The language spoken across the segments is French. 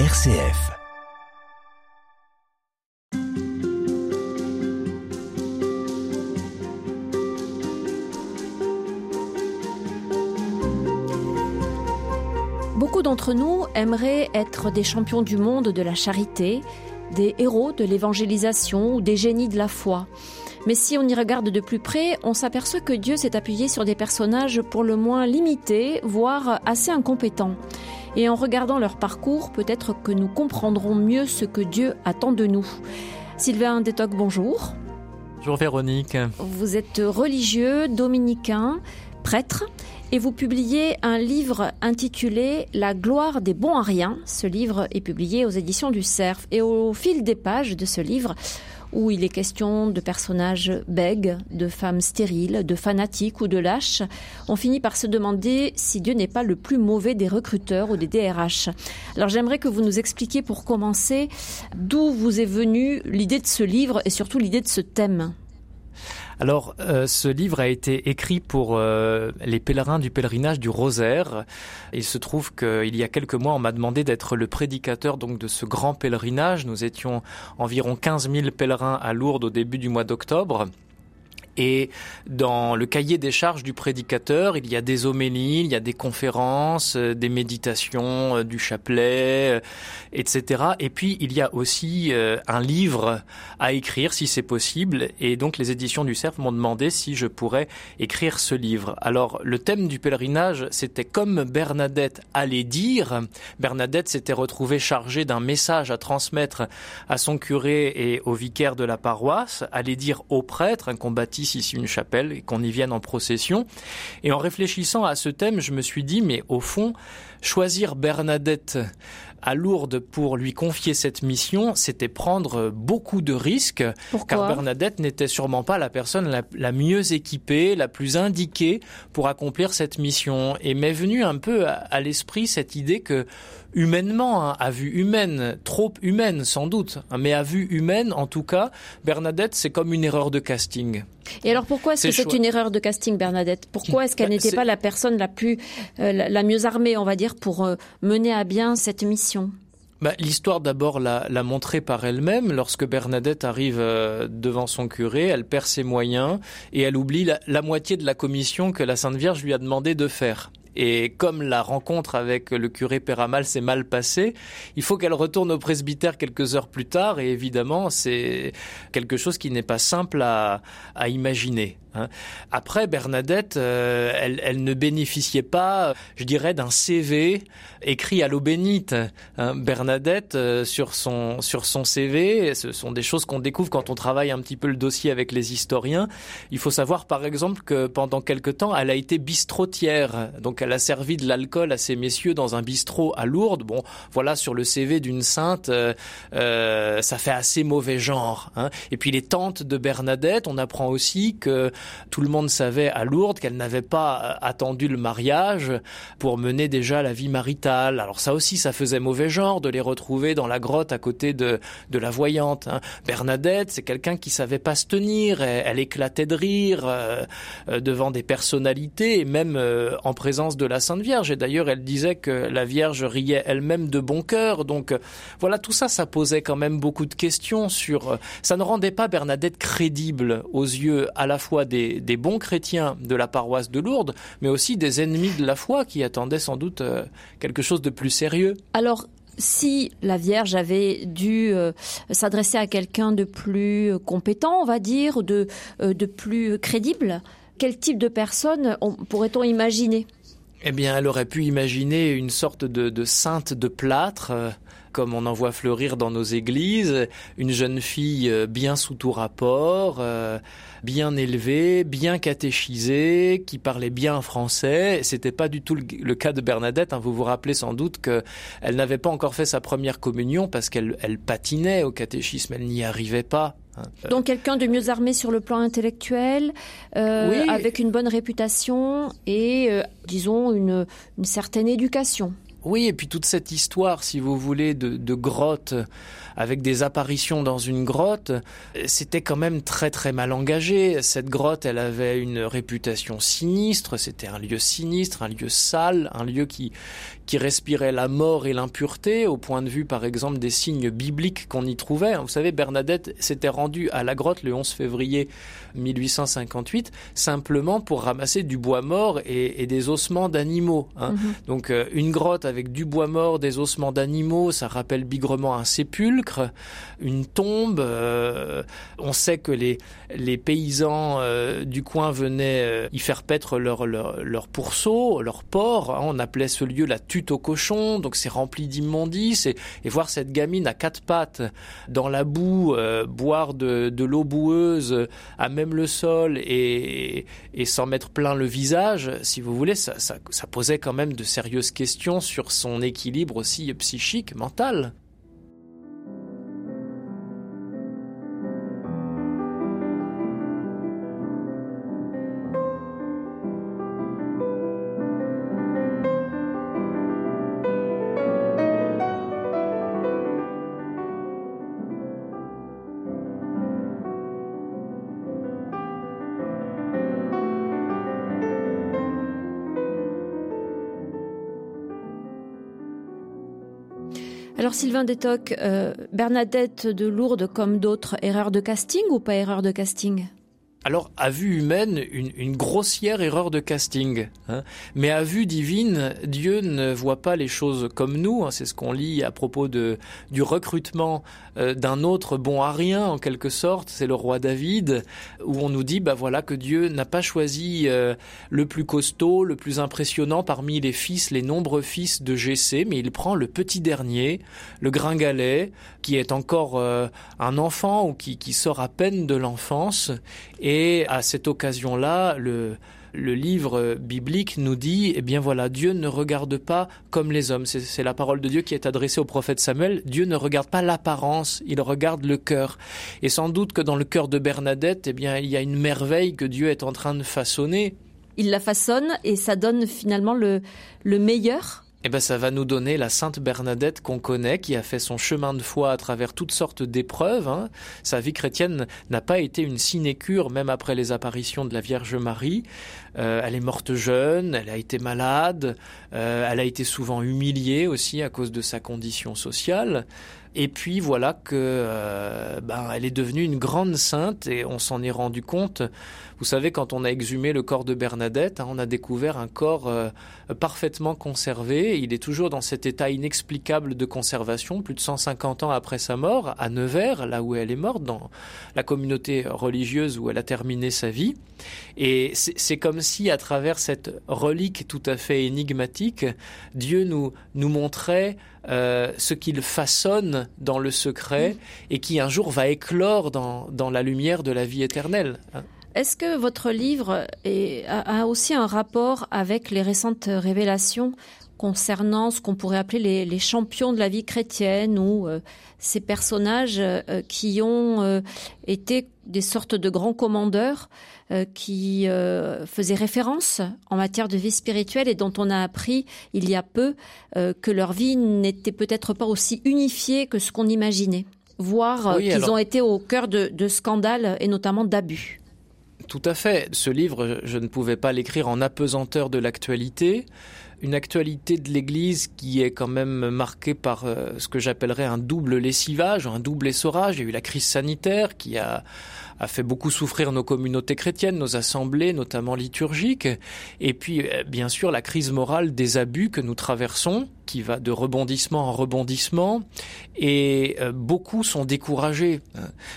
RCF. Beaucoup d'entre nous aimeraient être des champions du monde de la charité, des héros de l'évangélisation ou des génies de la foi. Mais si on y regarde de plus près, on s'aperçoit que Dieu s'est appuyé sur des personnages pour le moins limités, voire assez incompétents. Et en regardant leur parcours, peut-être que nous comprendrons mieux ce que Dieu attend de nous. Sylvain Détoc, bonjour. Bonjour Véronique. Vous êtes religieux, dominicain, prêtre, et vous publiez un livre intitulé La gloire des bons à rien. Ce livre est publié aux éditions du Cerf. Et au fil des pages de ce livre, où il est question de personnages bègues, de femmes stériles, de fanatiques ou de lâches, on finit par se demander si Dieu n'est pas le plus mauvais des recruteurs ou des DRH. Alors j'aimerais que vous nous expliquiez pour commencer d'où vous est venue l'idée de ce livre et surtout l'idée de ce thème. Alors, euh, ce livre a été écrit pour euh, les pèlerins du pèlerinage du Rosaire. Il se trouve qu'il y a quelques mois, on m'a demandé d'être le prédicateur donc de ce grand pèlerinage. Nous étions environ 15 000 pèlerins à Lourdes au début du mois d'octobre. Et dans le cahier des charges du prédicateur, il y a des homélies, il y a des conférences, euh, des méditations, euh, du chapelet, euh, etc. Et puis il y a aussi un livre à écrire si c'est possible. Et donc les éditions du Cerf m'ont demandé si je pourrais écrire ce livre. Alors le thème du pèlerinage, c'était comme Bernadette allait dire. Bernadette s'était retrouvée chargée d'un message à transmettre à son curé et au vicaire de la paroisse, allait dire au prêtre, un ici une chapelle et qu'on y vienne en procession. Et en réfléchissant à ce thème, je me suis dit, mais au fond, choisir Bernadette à Lourdes pour lui confier cette mission, c'était prendre beaucoup de risques, car Bernadette n'était sûrement pas la personne la, mieux équipée, la plus indiquée pour accomplir cette mission. Et m'est venue un peu à, l'esprit cette idée que humainement, hein, à vue humaine, trop humaine sans doute, hein, mais à vue humaine, en tout cas, Bernadette, c'est comme une erreur de casting. Et alors pourquoi est-ce que c'est une erreur de casting, Bernadette? Pourquoi est-ce qu'elle bah, n'était pas la personne la plus, euh, la, mieux armée, on va dire, pour euh, mener à bien cette mission? Bah, L'histoire d'abord l'a, montré par elle-même. Lorsque Bernadette arrive euh, devant son curé, elle perd ses moyens et elle oublie la moitié de la commission que la Sainte Vierge lui a demandé de faire. Et comme la rencontre avec le curé Péramal s'est mal passée, il faut qu'elle retourne au presbytère quelques heures plus tard. Et évidemment, c'est quelque chose qui n'est pas simple à, à imaginer. Hein. Après, Bernadette, euh, elle, ne bénéficiait pas, je dirais, d'un CV écrit à l'eau bénite. Hein. Bernadette, euh, sur son sur son CV, ce sont des choses qu'on découvre quand on travaille un petit peu le dossier avec les historiens. Il faut savoir, par exemple, que pendant quelque temps, elle a été bistrotière. Donc, elle a servi de l'alcool à ces messieurs dans un bistrot à Lourdes. Bon, voilà, sur le CV d'une sainte, euh, ça fait assez mauvais genre. Hein. Et puis les tantes de Bernadette, on apprend aussi que tout le monde savait à Lourdes qu'elle n'avait pas euh, attendu le mariage pour mener déjà la vie maritale. Alors ça aussi, ça faisait mauvais genre de les retrouver dans la grotte à côté de, de la voyante. Hein. Bernadette, c'est quelqu'un qui savait pas se tenir. Elle, éclatait de rire euh, euh, devant des personnalités et même en présence de la Sainte Vierge. Et d'ailleurs, elle disait que la Vierge riait elle-même de bon cœur. Donc voilà, tout ça, ça posait quand même beaucoup de questions sur. Ça ne rendait pas Bernadette crédible aux yeux à la fois des, bons chrétiens de la paroisse de Lourdes, mais aussi des ennemis de la foi qui attendaient sans doute euh, quelque chose de plus sérieux. Alors, si la Vierge avait dû euh, s'adresser à quelqu'un de plus compétent, on va dire, de, euh, de plus crédible, quel type de personne pourrait-on imaginer? Eh bien, elle aurait pu imaginer une sorte de, sainte de plâtre comme on en voit fleurir dans nos églises, une jeune fille bien sous tout rapport, bien élevée, bien catéchisée, qui parlait bien français. C'était pas du tout le, cas de Bernadette. Hein. Vous vous rappelez sans doute qu'elle n'avait pas encore fait sa première communion parce qu'elle patinait au catéchisme, elle n'y arrivait pas. Hein. Donc quelqu'un de mieux armé sur le plan intellectuel, euh, avec une bonne réputation et, euh, disons, une certaine éducation. Oui, et puis toute cette histoire, si vous voulez, de, de grotte avec des apparitions dans une grotte, c'était quand même très très mal engagé. Cette grotte, elle avait une réputation sinistre, c'était un lieu sinistre, un lieu sale, un lieu qui, qui respirait la mort et l'impureté, au point de vue par exemple des signes bibliques qu'on y trouvait. Vous savez, Bernadette s'était rendue à la grotte le 11 février 1858 simplement pour ramasser du bois mort et, des ossements d'animaux. Hein. Mhm. Donc euh, une grotte avec du bois mort, des ossements d'animaux, ça rappelle bigrement un sépulcre, une tombe. Euh, on sait que les, les paysans euh, du coin venaient y faire paître leur, leur, leur pourceau, leur porc. Hein. on appelait ce lieu la au cochon, donc c'est rempli d'immondices. Et, et, voir cette gamine à quatre pattes dans la boue, boire de, de l'eau boueuse à même le sol et, s'en mettre plein le visage, si vous voulez, ça, ça posait quand même de sérieuses questions sur son équilibre aussi psychique, mental. Alors Sylvain Détoc, euh, Bernadette de Lourdes comme d'autres, erreur de casting ou pas erreur de casting? Alors, à vue humaine, une, grossière erreur de casting. Hein. Mais à vue divine, Dieu ne voit pas les choses comme nous. Hein. C'est ce qu'on lit à propos de, du recrutement euh, d'un autre bon à rien, en quelque sorte. C'est le roi David, où on nous dit, bah voilà, que Dieu n'a pas choisi euh, le plus costaud, le plus impressionnant parmi les fils, les nombreux fils de Jessé, mais il prend le petit dernier, le gringalet, qui est encore euh, un enfant ou qui, qui sort à peine de l'enfance. Et à cette occasion-là, le, livre biblique nous dit, eh bien voilà, Dieu ne regarde pas comme les hommes. C'est la parole de Dieu qui est adressée au prophète Samuel. Dieu ne regarde pas l'apparence, il regarde le cœur. Et sans doute que dans le cœur de Bernadette, eh bien, il y a une merveille que Dieu est en train de façonner. Il la façonne et ça donne finalement le, le meilleur eh ben, ça va nous donner la Sainte Bernadette qu'on connaît, qui a fait son chemin de foi à travers toutes sortes d'épreuves. Hein. Sa vie chrétienne n'a pas été une sinécure, même après les apparitions de la Vierge Marie. Euh, elle est morte jeune, elle a été malade, euh, elle a été souvent humiliée aussi à cause de sa condition sociale. Et puis voilà que euh, ben, elle est devenue une grande sainte et on s'en est rendu compte. Vous savez, quand on a exhumé le corps de Bernadette, hein, on a découvert un corps euh, parfaitement conservé. Il est toujours dans cet état inexplicable de conservation, plus de 150 ans après sa mort, à Nevers, là où elle est morte, dans la communauté religieuse où elle a terminé sa vie. Et c'est comme si, à travers cette relique tout à fait énigmatique, Dieu nous, nous montrait euh, ce qu'il façonne dans le secret et qui un jour va éclore dans, dans la lumière de la vie éternelle. Hein. Est-ce que votre livre a, aussi un rapport avec les récentes révélations concernant ce qu'on pourrait appeler les, champions de la vie chrétienne ou euh, ces personnages euh, qui ont été des sortes de grands commandeurs euh, qui euh, faisaient référence en matière de vie spirituelle et dont on a appris il y a peu euh, que leur vie n'était peut-être pas aussi unifiée que ce qu'on imaginait, voire qu'ils ont été au cœur de, de scandales et notamment d'abus. Tout à fait. Ce livre, je ne pouvais pas l'écrire en apesanteur de l'actualité une actualité de l'Église qui est quand même marquée par ce que j'appellerais un double lessivage, un double essorage. Il y a eu la crise sanitaire qui a a fait beaucoup souffrir nos communautés chrétiennes, nos assemblées, notamment liturgiques, et puis euh, bien sûr la crise morale des abus que nous traversons, qui va de rebondissement en rebondissement, et euh, beaucoup sont découragés.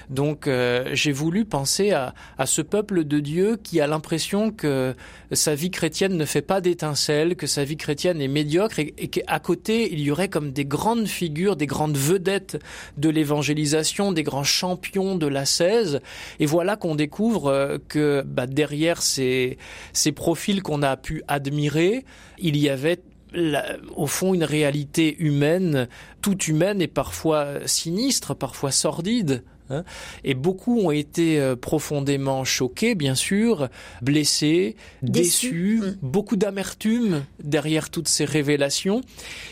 Donc euh, j'ai voulu penser à, à, ce peuple de Dieu qui a l'impression que sa vie chrétienne ne fait pas d'étincelles, que sa vie chrétienne est médiocre, et, et qu'à côté il y aurait comme des grandes figures, des grandes vedettes de l'évangélisation, des grands champions de la 16. Et voilà qu'on découvre euh, que bah, derrière ces, ces profils qu'on a pu admirer, il y avait au fond une réalité humaine, toute humaine et parfois sinistre, parfois sordide. Hein. et beaucoup ont été euh, profondément choqués, bien sûr, blessés, déçus, mm. beaucoup d'amertume derrière toutes ces révélations.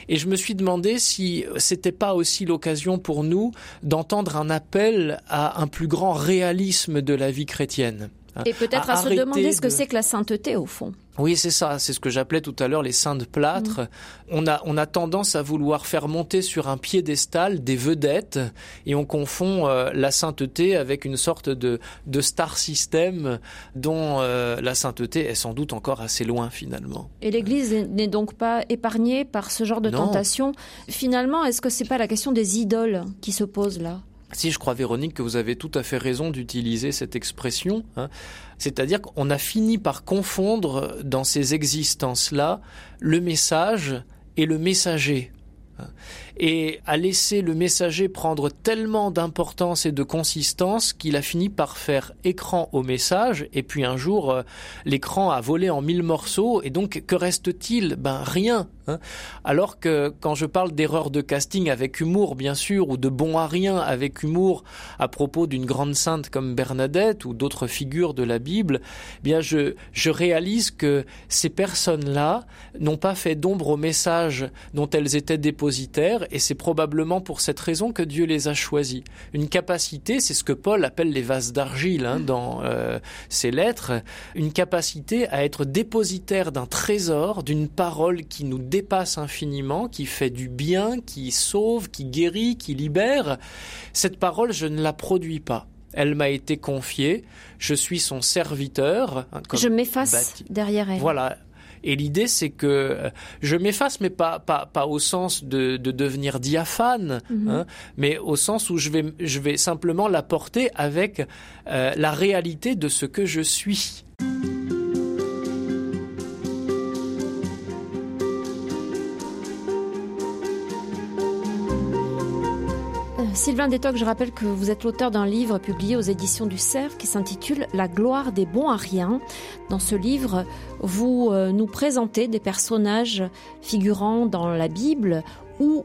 Et je me suis demandé si c'était pas aussi l'occasion pour nous d'entendre un appel à un plus grand réalisme de la vie chrétienne. Et peut-être à, se demander ce que c'est que la sainteté au fond. Oui, c'est ça. C'est ce que j'appelais tout à l'heure les saints de plâtre. Mm. On a, on a tendance à vouloir faire monter sur un piédestal des vedettes et on confond euh, la sainteté avec une sorte de, de star system dont euh, la sainteté est sans doute encore assez loin finalement. Et l'Église n'est donc pas épargnée par ce genre de tentation. Finalement, est-ce que c'est pas la question des idoles qui se pose là? Si je crois, Véronique, que vous avez tout à fait raison d'utiliser cette expression, hein, c'est-à-dire qu'on a fini par confondre dans ces existences-là le message et le messager. Hein et a laissé le messager prendre tellement d'importance et de consistance qu'il a fini par faire écran au message et puis un jour euh, l'écran a volé en mille morceaux et donc que reste-t-il? Ben rien. Hein. Alors que quand je parle d'erreur de casting avec humour bien sûr ou de bon à rien avec humour à propos d'une grande sainte comme Bernadette ou d'autres figures de la Bible, eh bien je je réalise que ces personnes-là n'ont pas fait d'ombre au message dont elles étaient dépositaires et c'est probablement pour cette raison que Dieu les a choisis. Une capacité, c'est ce que Paul appelle les vases d'argile hein, dans euh, ses lettres, une capacité à être dépositaire d'un trésor, d'une parole qui nous dépasse infiniment, qui fait du bien, qui sauve, qui guérit, qui libère. Cette parole, je ne la produis pas. Elle m'a été confiée, je suis son serviteur. Hein, je m'efface derrière elle. Voilà, et l'idée, c'est que euh, je m'efface, mais pas, pas, pas au sens de, de devenir diaphane, mhm. hein, mais au sens où je vais, je vais simplement l'apporter avec euh, la réalité de ce que je suis. Sylvain Détoc, je rappelle que vous êtes l'auteur d'un livre publié aux éditions du Cerf qui s'intitule La gloire des bons à rien. Dans ce livre, vous euh, nous présentez des personnages figurant dans la Bible ou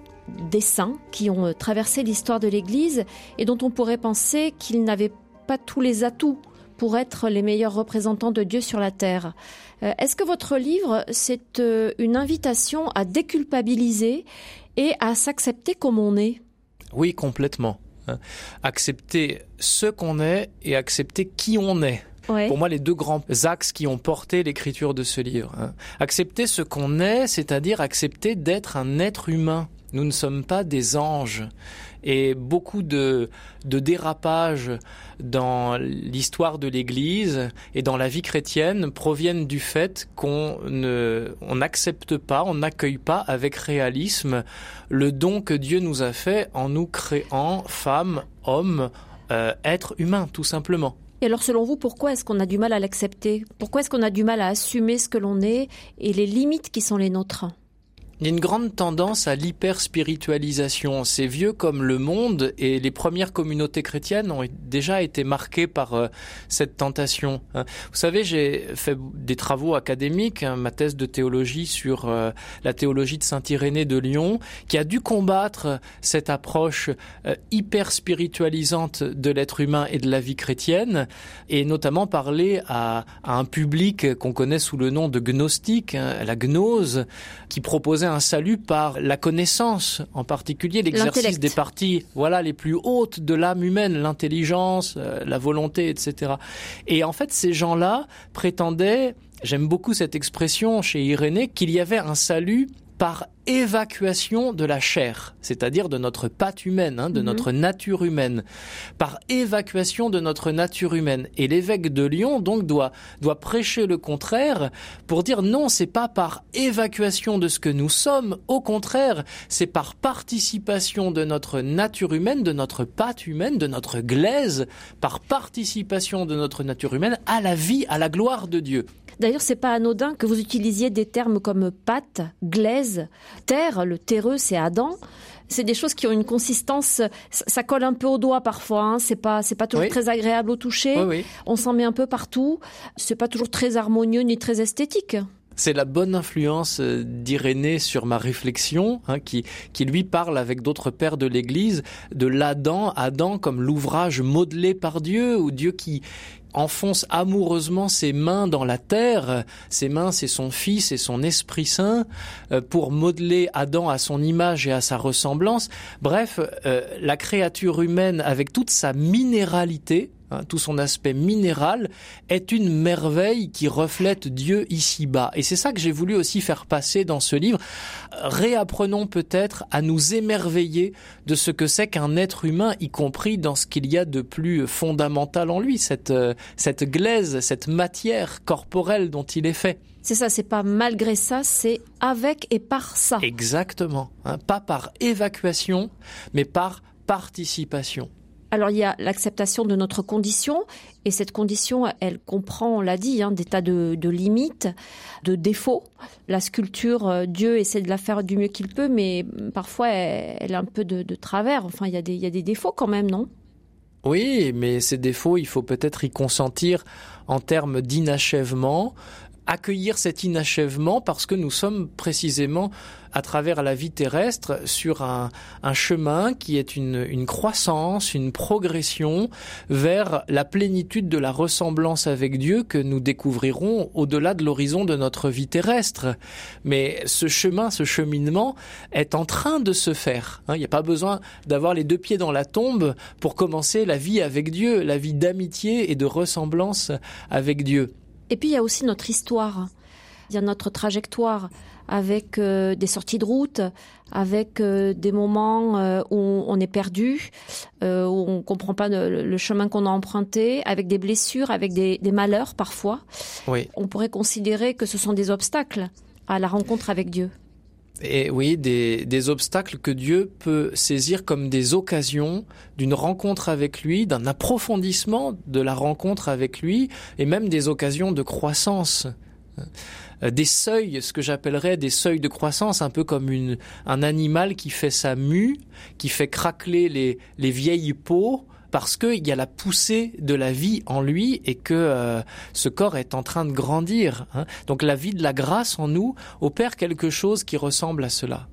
des saints qui ont euh, traversé l'histoire de l'Église et dont on pourrait penser qu'ils n'avaient pas tous les atouts pour être les meilleurs représentants de Dieu sur la terre. Euh, est-ce que votre livre, c'est une invitation à déculpabiliser et à s'accepter comme on est? Oui, complètement. Hein. Accepter ce qu'on est et accepter qui on est. Pour moi, les deux grands axes qui ont porté l'écriture de ce livre. Hein. Accepter ce qu'on est, c'est-à-dire accepter d'être un être humain. Nous ne sommes pas des anges. Et beaucoup de, dérapages dans l'histoire de l'Église et dans la vie chrétienne proviennent du fait qu'on ne, n'accepte pas, on n'accueille pas avec réalisme le don que Dieu nous a fait en nous créant femmes, hommes, euh, êtres humains, tout simplement. Et alors, selon vous, pourquoi est-ce qu'on a du mal à l'accepter? Pourquoi est-ce qu'on a du mal à assumer ce que l'on est et les limites qui sont les nôtres? Il y a une grande tendance à l'hyper-spiritualisation. C'est vieux comme le monde et les premières communautés chrétiennes ont déjà été marquées par euh, cette tentation. Hein. Vous savez, j'ai fait des travaux académiques, hein, ma thèse de théologie sur euh, la théologie de Saint-Irénée de Lyon, qui a dû combattre cette approche euh, hyper-spiritualisante de l'être humain et de la vie chrétienne, et notamment parler à, un public qu'on connaît sous le nom de gnostique, hein, la gnose, qui proposait un salut par la connaissance, en particulier l'exercice des parties, voilà, les plus hautes de l'âme humaine, l'intelligence, euh, la volonté, etc. Et en fait, ces gens-là prétendaient, j'aime beaucoup cette expression chez Irénée, qu'il y avait un salut par évacuation de la chair, c'est-à-dire de notre patte humaine, hein, de mhm. notre nature humaine, par évacuation de notre nature humaine. Et l'évêque de Lyon donc doit doit prêcher le contraire pour dire non, c'est pas par évacuation de ce que nous sommes, au contraire, c'est par participation de notre nature humaine, de notre patte humaine, de notre glaise, par participation de notre nature humaine à la vie, à la gloire de Dieu. D'ailleurs, c'est pas anodin que vous utilisiez des termes comme pâte, glaise, terre. Le terreux, c'est Adam c'est des choses qui ont une consistance, ça colle un peu au doigt parfois. Hein, c'est pas, c'est pas toujours très agréable au toucher. On s'en met un peu partout. C'est pas toujours très harmonieux ni très esthétique. C'est la bonne influence euh, d'Irénée sur ma réflexion, hein, qui, qui lui parle avec d'autres pères de l'Église de l'Adam, Adam comme l'ouvrage modelé par Dieu, ou Dieu qui, enfonce amoureusement ses mains dans la terre, ses mains c'est son Fils et son Esprit Saint, euh, pour modeler Adam à son image et à sa ressemblance. Bref, euh, la créature humaine avec toute sa minéralité, Hein, tout son aspect minéral, est une merveille qui reflète Dieu ici-bas. Et c'est ça que j'ai voulu aussi faire passer dans ce livre. Réapprenons peut-être à nous émerveiller de ce que c'est qu'un être humain, y compris dans ce qu'il y a de plus fondamental en lui, cette, euh, cette glaise, cette matière corporelle dont il est fait. C'est ça, c'est pas malgré ça, c'est avec et par ça. Exactement. Hein, pas par évacuation, mais par participation. Alors il y a l'acceptation de notre condition, et cette condition, elle comprend, on l'a dit, hein, des tas de, limites, de défauts. La sculpture, euh, Dieu essaie de la faire du mieux qu'il peut, mais parfois elle, a un peu de, travers. Enfin, il y, a des, il y a des défauts quand même, non? Oui, mais ces défauts, il faut peut-être y consentir en termes d'inachèvement, accueillir cet inachèvement parce que nous sommes précisément à travers la vie terrestre sur un, chemin qui est une, une, croissance, une progression vers la plénitude de la ressemblance avec Dieu que nous découvrirons au-delà de l'horizon de notre vie terrestre. Mais ce chemin, ce cheminement est en train de se faire. Hein. Il n'y a pas besoin d'avoir les deux pieds dans la tombe pour commencer la vie avec Dieu, la vie d'amitié et de ressemblance avec Dieu. Et puis il y a aussi notre histoire. Il y a notre trajectoire avec euh, des sorties de route, avec euh, des moments euh, où on est perdu, où on comprend pas le, chemin qu'on a emprunté, avec des blessures, avec des, des malheurs parfois. Oui. On pourrait considérer que ce sont des obstacles à la rencontre avec Dieu. Et oui, des, des, obstacles que Dieu peut saisir comme des occasions d'une rencontre avec lui, d'un approfondissement de la rencontre avec lui, et même des occasions de croissance. Euh, des seuils, ce que j'appellerais des seuils de croissance, un peu comme une, un animal qui fait sa mue, qui fait craqueler les, les vieilles peaux, parce qu'il y a la poussée de la vie en lui et que euh, ce corps est en train de grandir. Hein. Donc la vie de la grâce en nous opère quelque chose qui ressemble à cela.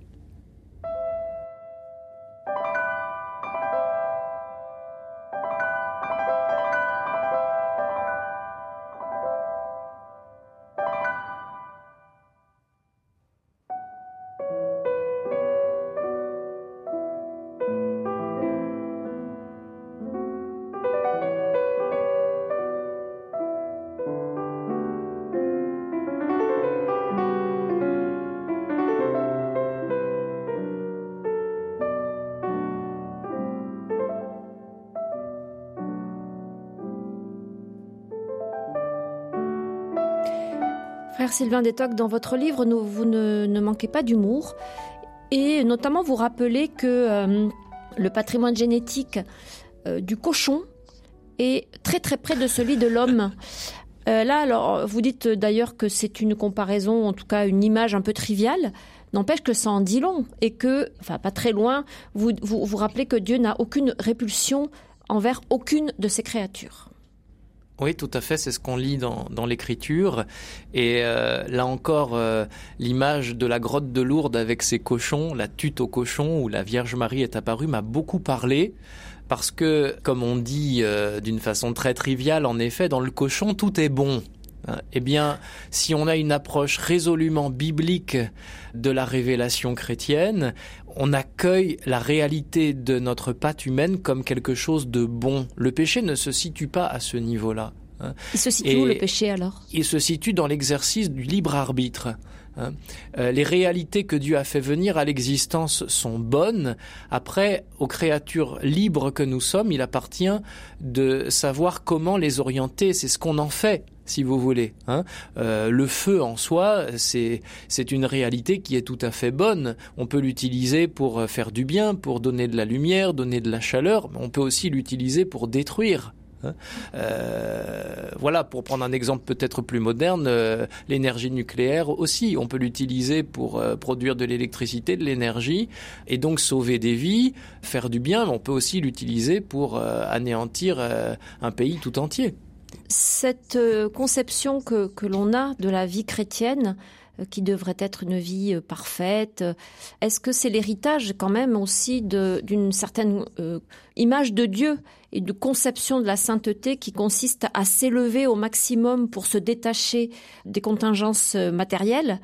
Frère Sylvain Détoc, dans votre livre, vous ne, manquez pas d'humour et notamment vous rappelez que euh, le patrimoine génétique euh, du cochon est très très près de celui de l'homme. Euh, là, alors, vous dites d'ailleurs que c'est une comparaison, en tout cas une image un peu triviale. N'empêche que ça en dit long et que, enfin pas très loin, vous vous, vous rappelez que Dieu n'a aucune répulsion envers aucune de ses créatures. Oui, tout à fait, c'est ce qu'on lit dans, dans l'écriture. Et euh, là encore, euh, l'image de la grotte de Lourdes avec ses cochons, la tute aux cochons où la Vierge Marie est apparue, m'a beaucoup parlé. Parce que, comme on dit euh, d'une façon très triviale, en effet, dans le cochon, tout est bon. Hein. Eh bien, si on a une approche résolument biblique de la révélation chrétienne, on accueille la réalité de notre patte humaine comme quelque chose de bon. Le péché ne se situe pas à ce niveau-là. Hein. Il se situe où le péché alors? Il se situe dans l'exercice du libre arbitre. Hein. Euh, les réalités que Dieu a fait venir à l'existence sont bonnes. Après, aux créatures libres que nous sommes, il appartient de savoir comment les orienter. C'est ce qu'on en fait si vous voulez. Hein. Euh, le feu en soi, c'est une réalité qui est tout à fait bonne. On peut l'utiliser pour euh, faire du bien, pour donner de la lumière, donner de la chaleur. Mais on peut aussi l'utiliser pour détruire. Hein. Euh, voilà, pour prendre un exemple peut-être plus moderne, l'énergie nucléaire aussi, on peut l'utiliser pour produire de l'électricité, de l'énergie, et donc sauver des vies, faire du bien, mais on peut aussi l'utiliser pour anéantir un pays tout entier. Cette euh, conception que, l'on a de la vie chrétienne, euh, qui devrait être une vie euh, parfaite. Est-ce que c'est l'héritage quand même aussi d'une certaine image de Dieu et de conception de la sainteté qui consiste à s'élever au maximum pour se détacher des contingences matérielles?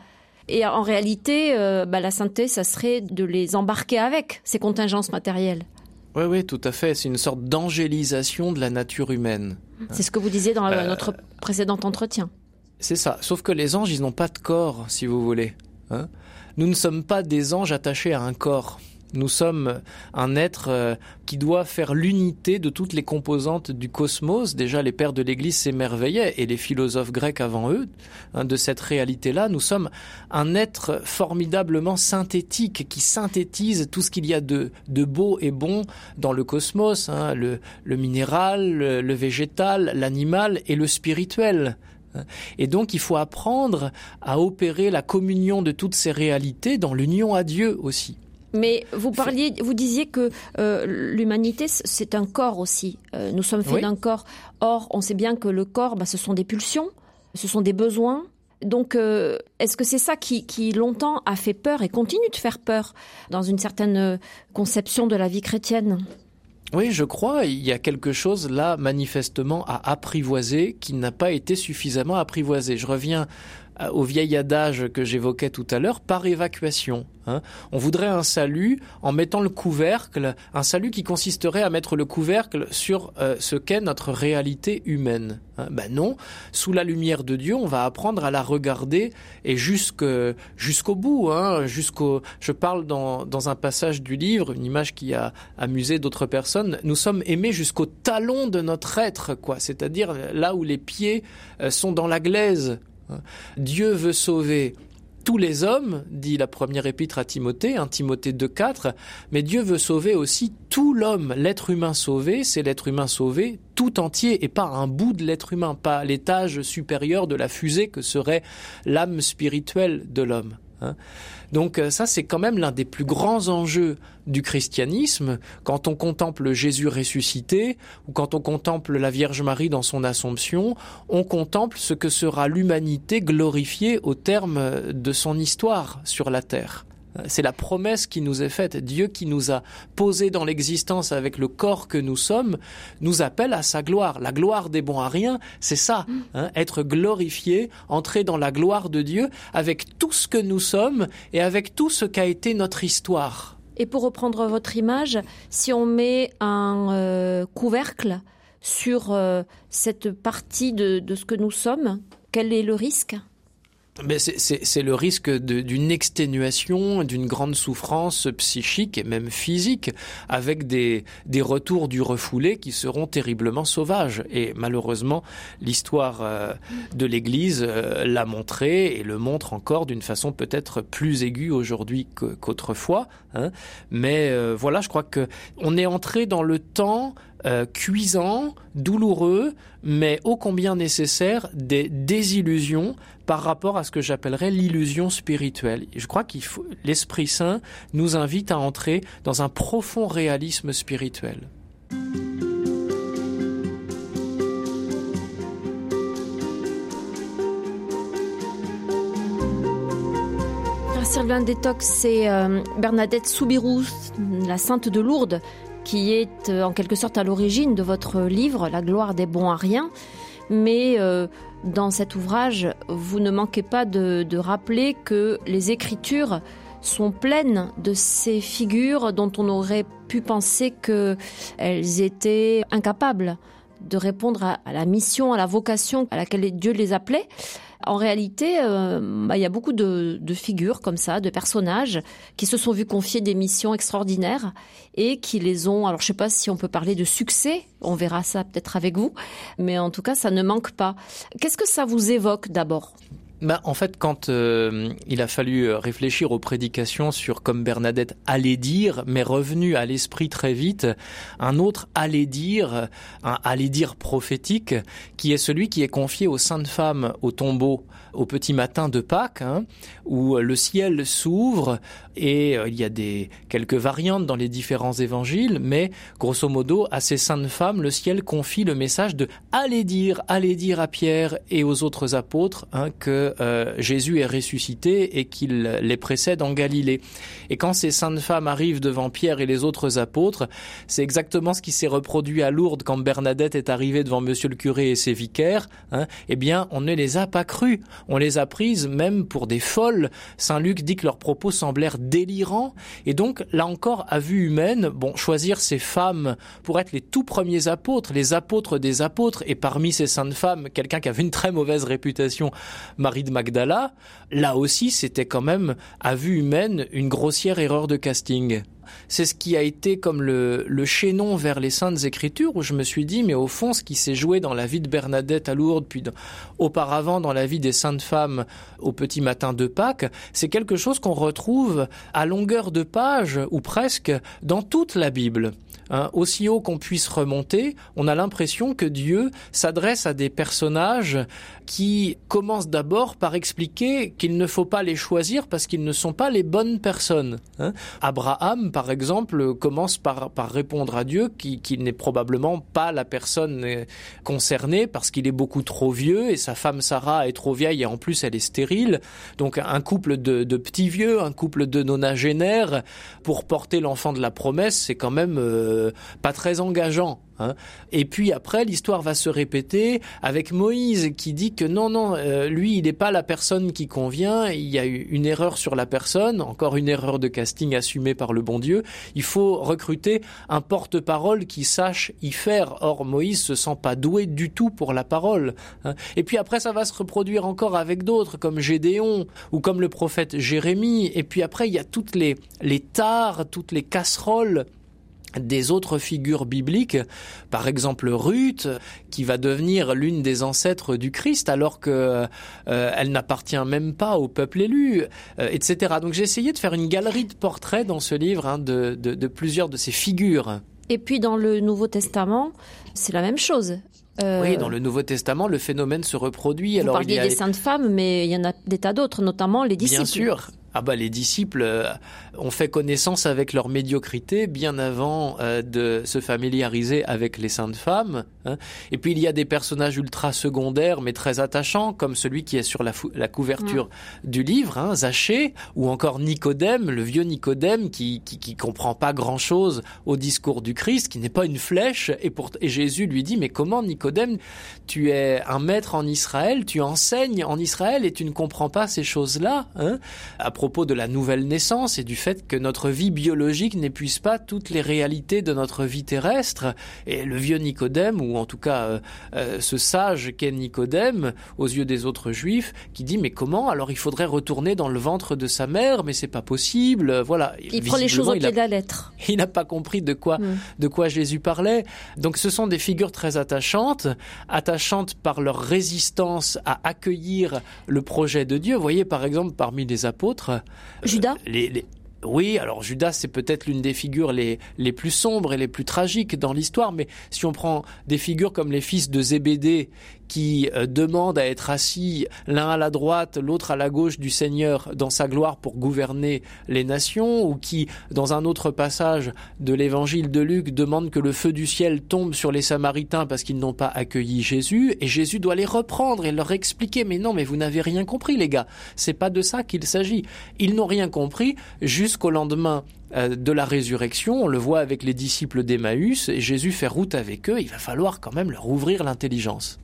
Et en réalité, bah, la sainteté, ça serait de les embarquer avec ces contingences matérielles. Oui, oui, tout à fait. C'est une sorte d'angélisation de la nature humaine. C'est ce que vous disiez dans euh, notre précédent entretien. C'est ça. Sauf que les anges, ils n'ont pas de corps, si vous voulez. Hein. Nous ne sommes pas des anges attachés à un corps. Nous sommes un être euh, qui doit faire l'unité de toutes les composantes du cosmos. Déjà, les pères de l'Église s'émerveillaient, et les philosophes grecs avant eux, hein, de cette réalité-là. Nous sommes un être formidablement synthétique, qui synthétise tout ce qu'il y a de, de beau et bon dans le cosmos, hein, le, le, minéral, le végétal, l'animal et le spirituel. Et donc il faut apprendre à opérer la communion de toutes ces réalités dans l'union à Dieu aussi. Mais vous parliez, vous disiez que euh, l'humanité c'est un corps aussi. Euh, nous sommes faits d'un corps. Or, on sait bien que le corps, bah, ce sont des pulsions, ce sont des besoins. Donc, euh, est-ce que c'est ça qui, qui, longtemps a fait peur et continue de faire peur dans une certaine conception de la vie chrétienne? Oui, je crois, il y a quelque chose là manifestement à apprivoiser qui n'a pas été suffisamment apprivoisé. Je reviens au vieil adage que j'évoquais tout à l'heure, par évacuation. Hein. On voudrait un salut en mettant le couvercle, un salut qui consisterait à mettre le couvercle sur euh, ce qu'est notre réalité humaine. Hein. Ben non, sous la lumière de Dieu, on va apprendre à la regarder et jusqu'au bout. Hein, jusqu'au, je parle dans, dans un passage du livre, une image qui a amusé d'autres personnes. Nous sommes aimés jusqu'au talon de notre être, quoi. C'est-à-dire là où les pieds euh, sont dans la glaise Dieu veut sauver tous les hommes, dit la première épître à Timothée, un Timothée 2.4, mais Dieu veut sauver aussi tout l'homme. L'être humain sauvé, c'est l'être humain sauvé tout entier et pas un bout de l'être humain, pas l'étage supérieur de la fusée que serait l'âme spirituelle de l'homme. Hein. Donc euh, ça, c'est quand même l'un des plus grands enjeux du christianisme. Quand on contemple Jésus ressuscité ou quand on contemple la Vierge Marie dans son Assomption, on contemple ce que sera l'humanité glorifiée au terme de son histoire sur la terre. C'est la promesse qui nous est faite. Dieu qui nous a posé dans l'existence avec le corps que nous sommes, nous appelle à sa gloire. La gloire des bons à rien, c'est ça, mm. hein, être glorifié, entrer dans la gloire de Dieu avec tout ce que nous sommes et avec tout ce qu'a été notre histoire. Et pour reprendre votre image, si on met un euh, couvercle sur euh, cette partie de ce que nous sommes, quel est le risque? Mais c'est le risque d'une exténuation, d'une grande souffrance psychique et même physique, avec des, des retours du refoulé qui seront terriblement sauvages. Et malheureusement, l'histoire euh, de l'Église euh, l'a montré et le montre encore d'une façon peut-être plus aiguë aujourd'hui qu'autrefois. Hein. Mais euh, voilà, je crois que on est entré dans le temps euh, cuisant, douloureux, mais ô combien nécessaire des désillusions par rapport à ce que j'appellerais l'illusion spirituelle. Je crois qu'il l'Esprit Saint nous invite à entrer dans un profond réalisme spirituel. Sylvain Détox, c'est euh, Bernadette Soubirous, la sainte de Lourdes, qui est euh, en quelque sorte à l'origine de votre livre, La gloire des bons à rien. Mais euh, dans cet ouvrage, vous ne manquez pas de, de rappeler que les écritures sont pleines de ces figures dont on aurait pu penser qu'elles étaient incapables de répondre à, la mission, à la vocation à laquelle Dieu les appelait. En réalité, euh, bah, il y a beaucoup de, figures comme ça, de personnages qui se sont vus confier des missions extraordinaires et qui les ont. Alors, je sais pas si on peut parler de succès. On verra ça peut-être avec vous, mais en tout cas, ça ne manque pas. Qu'est-ce que ça vous évoque d'abord? Bah, en fait, quand euh, il a fallu euh, réfléchir aux prédications sur comme Bernadette allait dire, mais revenu à l'esprit très vite, un autre allait dire, un allait dire prophétique, qui est celui qui est confié aux saintes femmes au tombeau au petit matin de Pâques, hein, où le ciel s'ouvre et euh, il y a des quelques variantes dans les différents évangiles, mais grosso modo, à ces saintes femmes, le ciel confie le message de allez dire, allez dire à Pierre et aux autres apôtres hein, que euh, Jésus est ressuscité et qu'il les précède en Galilée. Et quand ces saintes femmes arrivent devant Pierre et les autres apôtres, c'est exactement ce qui s'est reproduit à Lourdes quand Bernadette est arrivée devant Monsieur le curé et ses vicaires. Hein, eh bien, on ne les a pas crus. On les a prises même pour des folles. Saint Luc dit que leurs propos semblèrent délirants. Et donc, là encore, à vue humaine, bon, choisir ces femmes pour être les tout premiers apôtres, les apôtres des apôtres, et parmi ces saintes femmes, quelqu'un qui avait une très mauvaise réputation, Marie de Magdala, là aussi, c'était quand même, à vue humaine, une grossière erreur de casting c'est ce qui a été comme le, chaînon vers les saintes écritures où je me suis dit mais au fond ce qui s'est joué dans la vie de Bernadette à Lourdes puis auparavant dans la vie des saintes femmes au petit matin de Pâques c'est quelque chose qu'on retrouve à longueur de page ou presque dans toute la Bible Hein, aussi haut qu'on puisse remonter, on a l'impression que Dieu s'adresse à des personnages qui commencent d'abord par expliquer qu'il ne faut pas les choisir parce qu'ils ne sont pas les bonnes personnes. Hein. Abraham, par exemple, commence par, par répondre à Dieu qu'il n'est probablement pas la personne euh, concernée parce qu'il est beaucoup trop vieux et sa femme Sarah est trop vieille et en plus elle est stérile. Donc un couple de, de petits vieux, un couple de nonagénaires pour porter l'enfant de la promesse, c'est quand même euh, pas très engageant. Hein. Et puis après, l'histoire va se répéter avec Moïse qui dit que non, non, euh, lui, il n'est pas la personne qui convient. Il y a eu une erreur sur la personne, encore une erreur de casting assumée par le bon Dieu. Il faut recruter un porte-parole qui sache y faire. Or, Moïse se sent pas doué du tout pour la parole. Hein. Et puis après, ça va se reproduire encore avec d'autres, comme Gédéon ou comme le prophète Jérémie. Et puis après, il y a toutes les les tares, toutes les casseroles des autres figures bibliques, par exemple Ruth, qui va devenir l'une des ancêtres du Christ alors que euh, elle n'appartient même pas au peuple élu, euh, etc. Donc j'ai essayé de faire une galerie de portraits dans ce livre hein, de, de, plusieurs de ces figures. Et puis dans le Nouveau Testament, c'est la même chose. Euh, oui, dans le Nouveau Testament, le phénomène se reproduit. Vous Alors, parliez il y a des saintes femmes, mais il y en a des tas d'autres, notamment les disciples. Bien sûr. Ah bah les disciples euh, ont fait connaissance avec leur médiocrité bien avant euh, de se familiariser avec les saintes femmes. Hein. Et puis il y a des personnages ultra secondaires mais très attachants comme celui qui est sur la, la couverture mm. du livre, hein, Zachée, ou encore Nicodème, le vieux Nicodème qui, qui, qui comprend pas grand chose au discours du Christ, qui n'est pas une flèche. Et, pour, et Jésus lui dit mais comment Nicodème, tu es un maître en Israël, tu enseignes en Israël et tu ne comprends pas ces choses-là hein? Propos de la nouvelle naissance et du fait que notre vie biologique n'épuise pas toutes les réalités de notre vie terrestre. Et le vieux Nicodème, ou en tout cas euh, euh, ce sage qu'est Nicodème, aux yeux des autres juifs, qui dit mais comment? Alors il faudrait retourner dans le ventre de sa mère, mais c'est pas possible. Voilà. Il prend les choses au pied de la lettre. Il n'a pas compris de quoi mm. de quoi Jésus parlait. Donc ce sont des figures très attachantes, attachantes par leur résistance à accueillir le projet de Dieu. Vous voyez par exemple parmi les apôtres, euh, Judas oui, alors Judas, c'est peut-être l'une des figures les, les plus sombres et les plus tragiques dans l'histoire, mais si on prend des figures comme les fils de Zébédée, qui euh, demandent à être assis l'un à la droite, l'autre à la gauche du Seigneur dans sa gloire pour gouverner les nations, ou qui, dans un autre passage de l'évangile de Luc, demandent que le feu du ciel tombe sur les Samaritains parce qu'ils n'ont pas accueilli Jésus, et Jésus doit les reprendre et leur expliquer, mais non, mais vous n'avez rien compris, les gars. C'est pas de ça qu'il s'agit. Ils n'ont rien compris jusqu'au lendemain euh, de la résurrection. On le voit avec les disciples d'Emmaüs, et Jésus fait route avec eux. Il va falloir quand même leur ouvrir l'intelligence.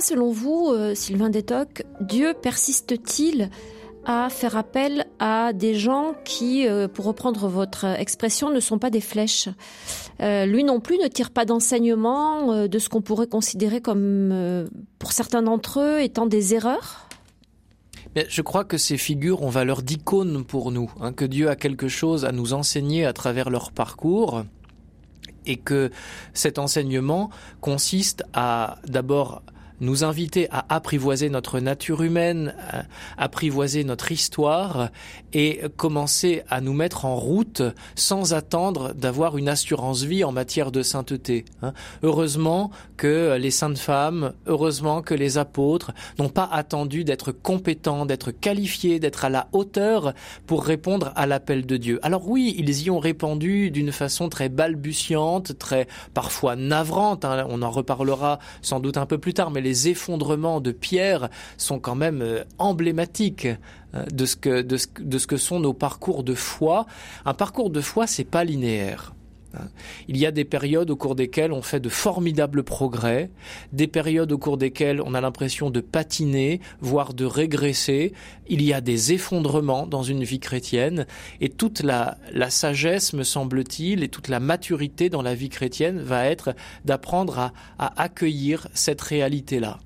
Selon vous, euh, Sylvain Détoc, Dieu persiste-t-il à faire appel à des gens qui, euh, pour reprendre votre expression, ne sont pas des flèches? Euh, lui non plus ne tire pas d'enseignement de ce qu'on pourrait considérer comme, pour certains d'entre eux, étant des erreurs? Je crois que ces figures ont valeur d'icône pour nous, hein, que Dieu a quelque chose à nous enseigner à travers leur parcours et que cet enseignement consiste à d'abord nous inviter à apprivoiser notre nature humaine, apprivoiser notre histoire et commencer à nous mettre en route sans attendre d'avoir une assurance vie en matière de sainteté. Hein. Heureusement que les saintes femmes, heureusement que les apôtres n'ont pas attendu d'être compétents, d'être qualifiés, d'être à la hauteur pour répondre à l'appel de Dieu. Alors oui, ils y ont répondu d'une façon très balbutiante, très parfois navrante, hein. on en reparlera sans doute un peu plus tard, mais les effondrements de Pierre sont quand même euh, emblématiques euh, de ce que, de ce, que sont nos parcours de foi. Un parcours de foi, c'est pas linéaire. Hein. Il y a des périodes au cours desquelles on fait de formidables progrès, des périodes au cours desquelles on a l'impression de patiner, voire de régresser. Il y a des effondrements dans une vie chrétienne et toute la, la sagesse, me semble-t-il, et toute la maturité dans la vie chrétienne va être d'apprendre à, à accueillir cette réalité-là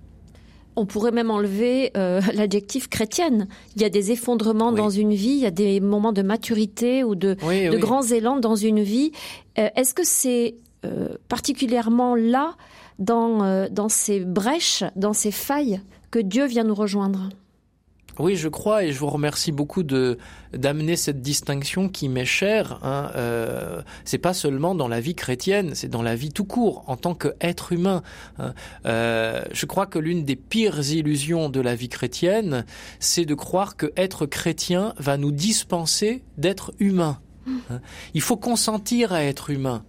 on pourrait même enlever euh, l'adjectif chrétienne. Il y a des effondrements dans une vie, il y a des moments de maturité ou de, grands élans dans une vie. Euh, est-ce que c'est euh, particulièrement là, dans, dans ces brèches, dans ces failles, que Dieu vient nous rejoindre? Oui, je crois, et je vous remercie beaucoup de d'amener cette distinction qui m'est chère. Hein. Euh, c'est pas seulement dans la vie chrétienne, c'est dans la vie tout court, en tant qu'être humain. Hein. Euh, je crois que l'une des pires illusions de la vie chrétienne, c'est de croire que être chrétien va nous dispenser d'être humain. Hein. Il faut consentir à être humain.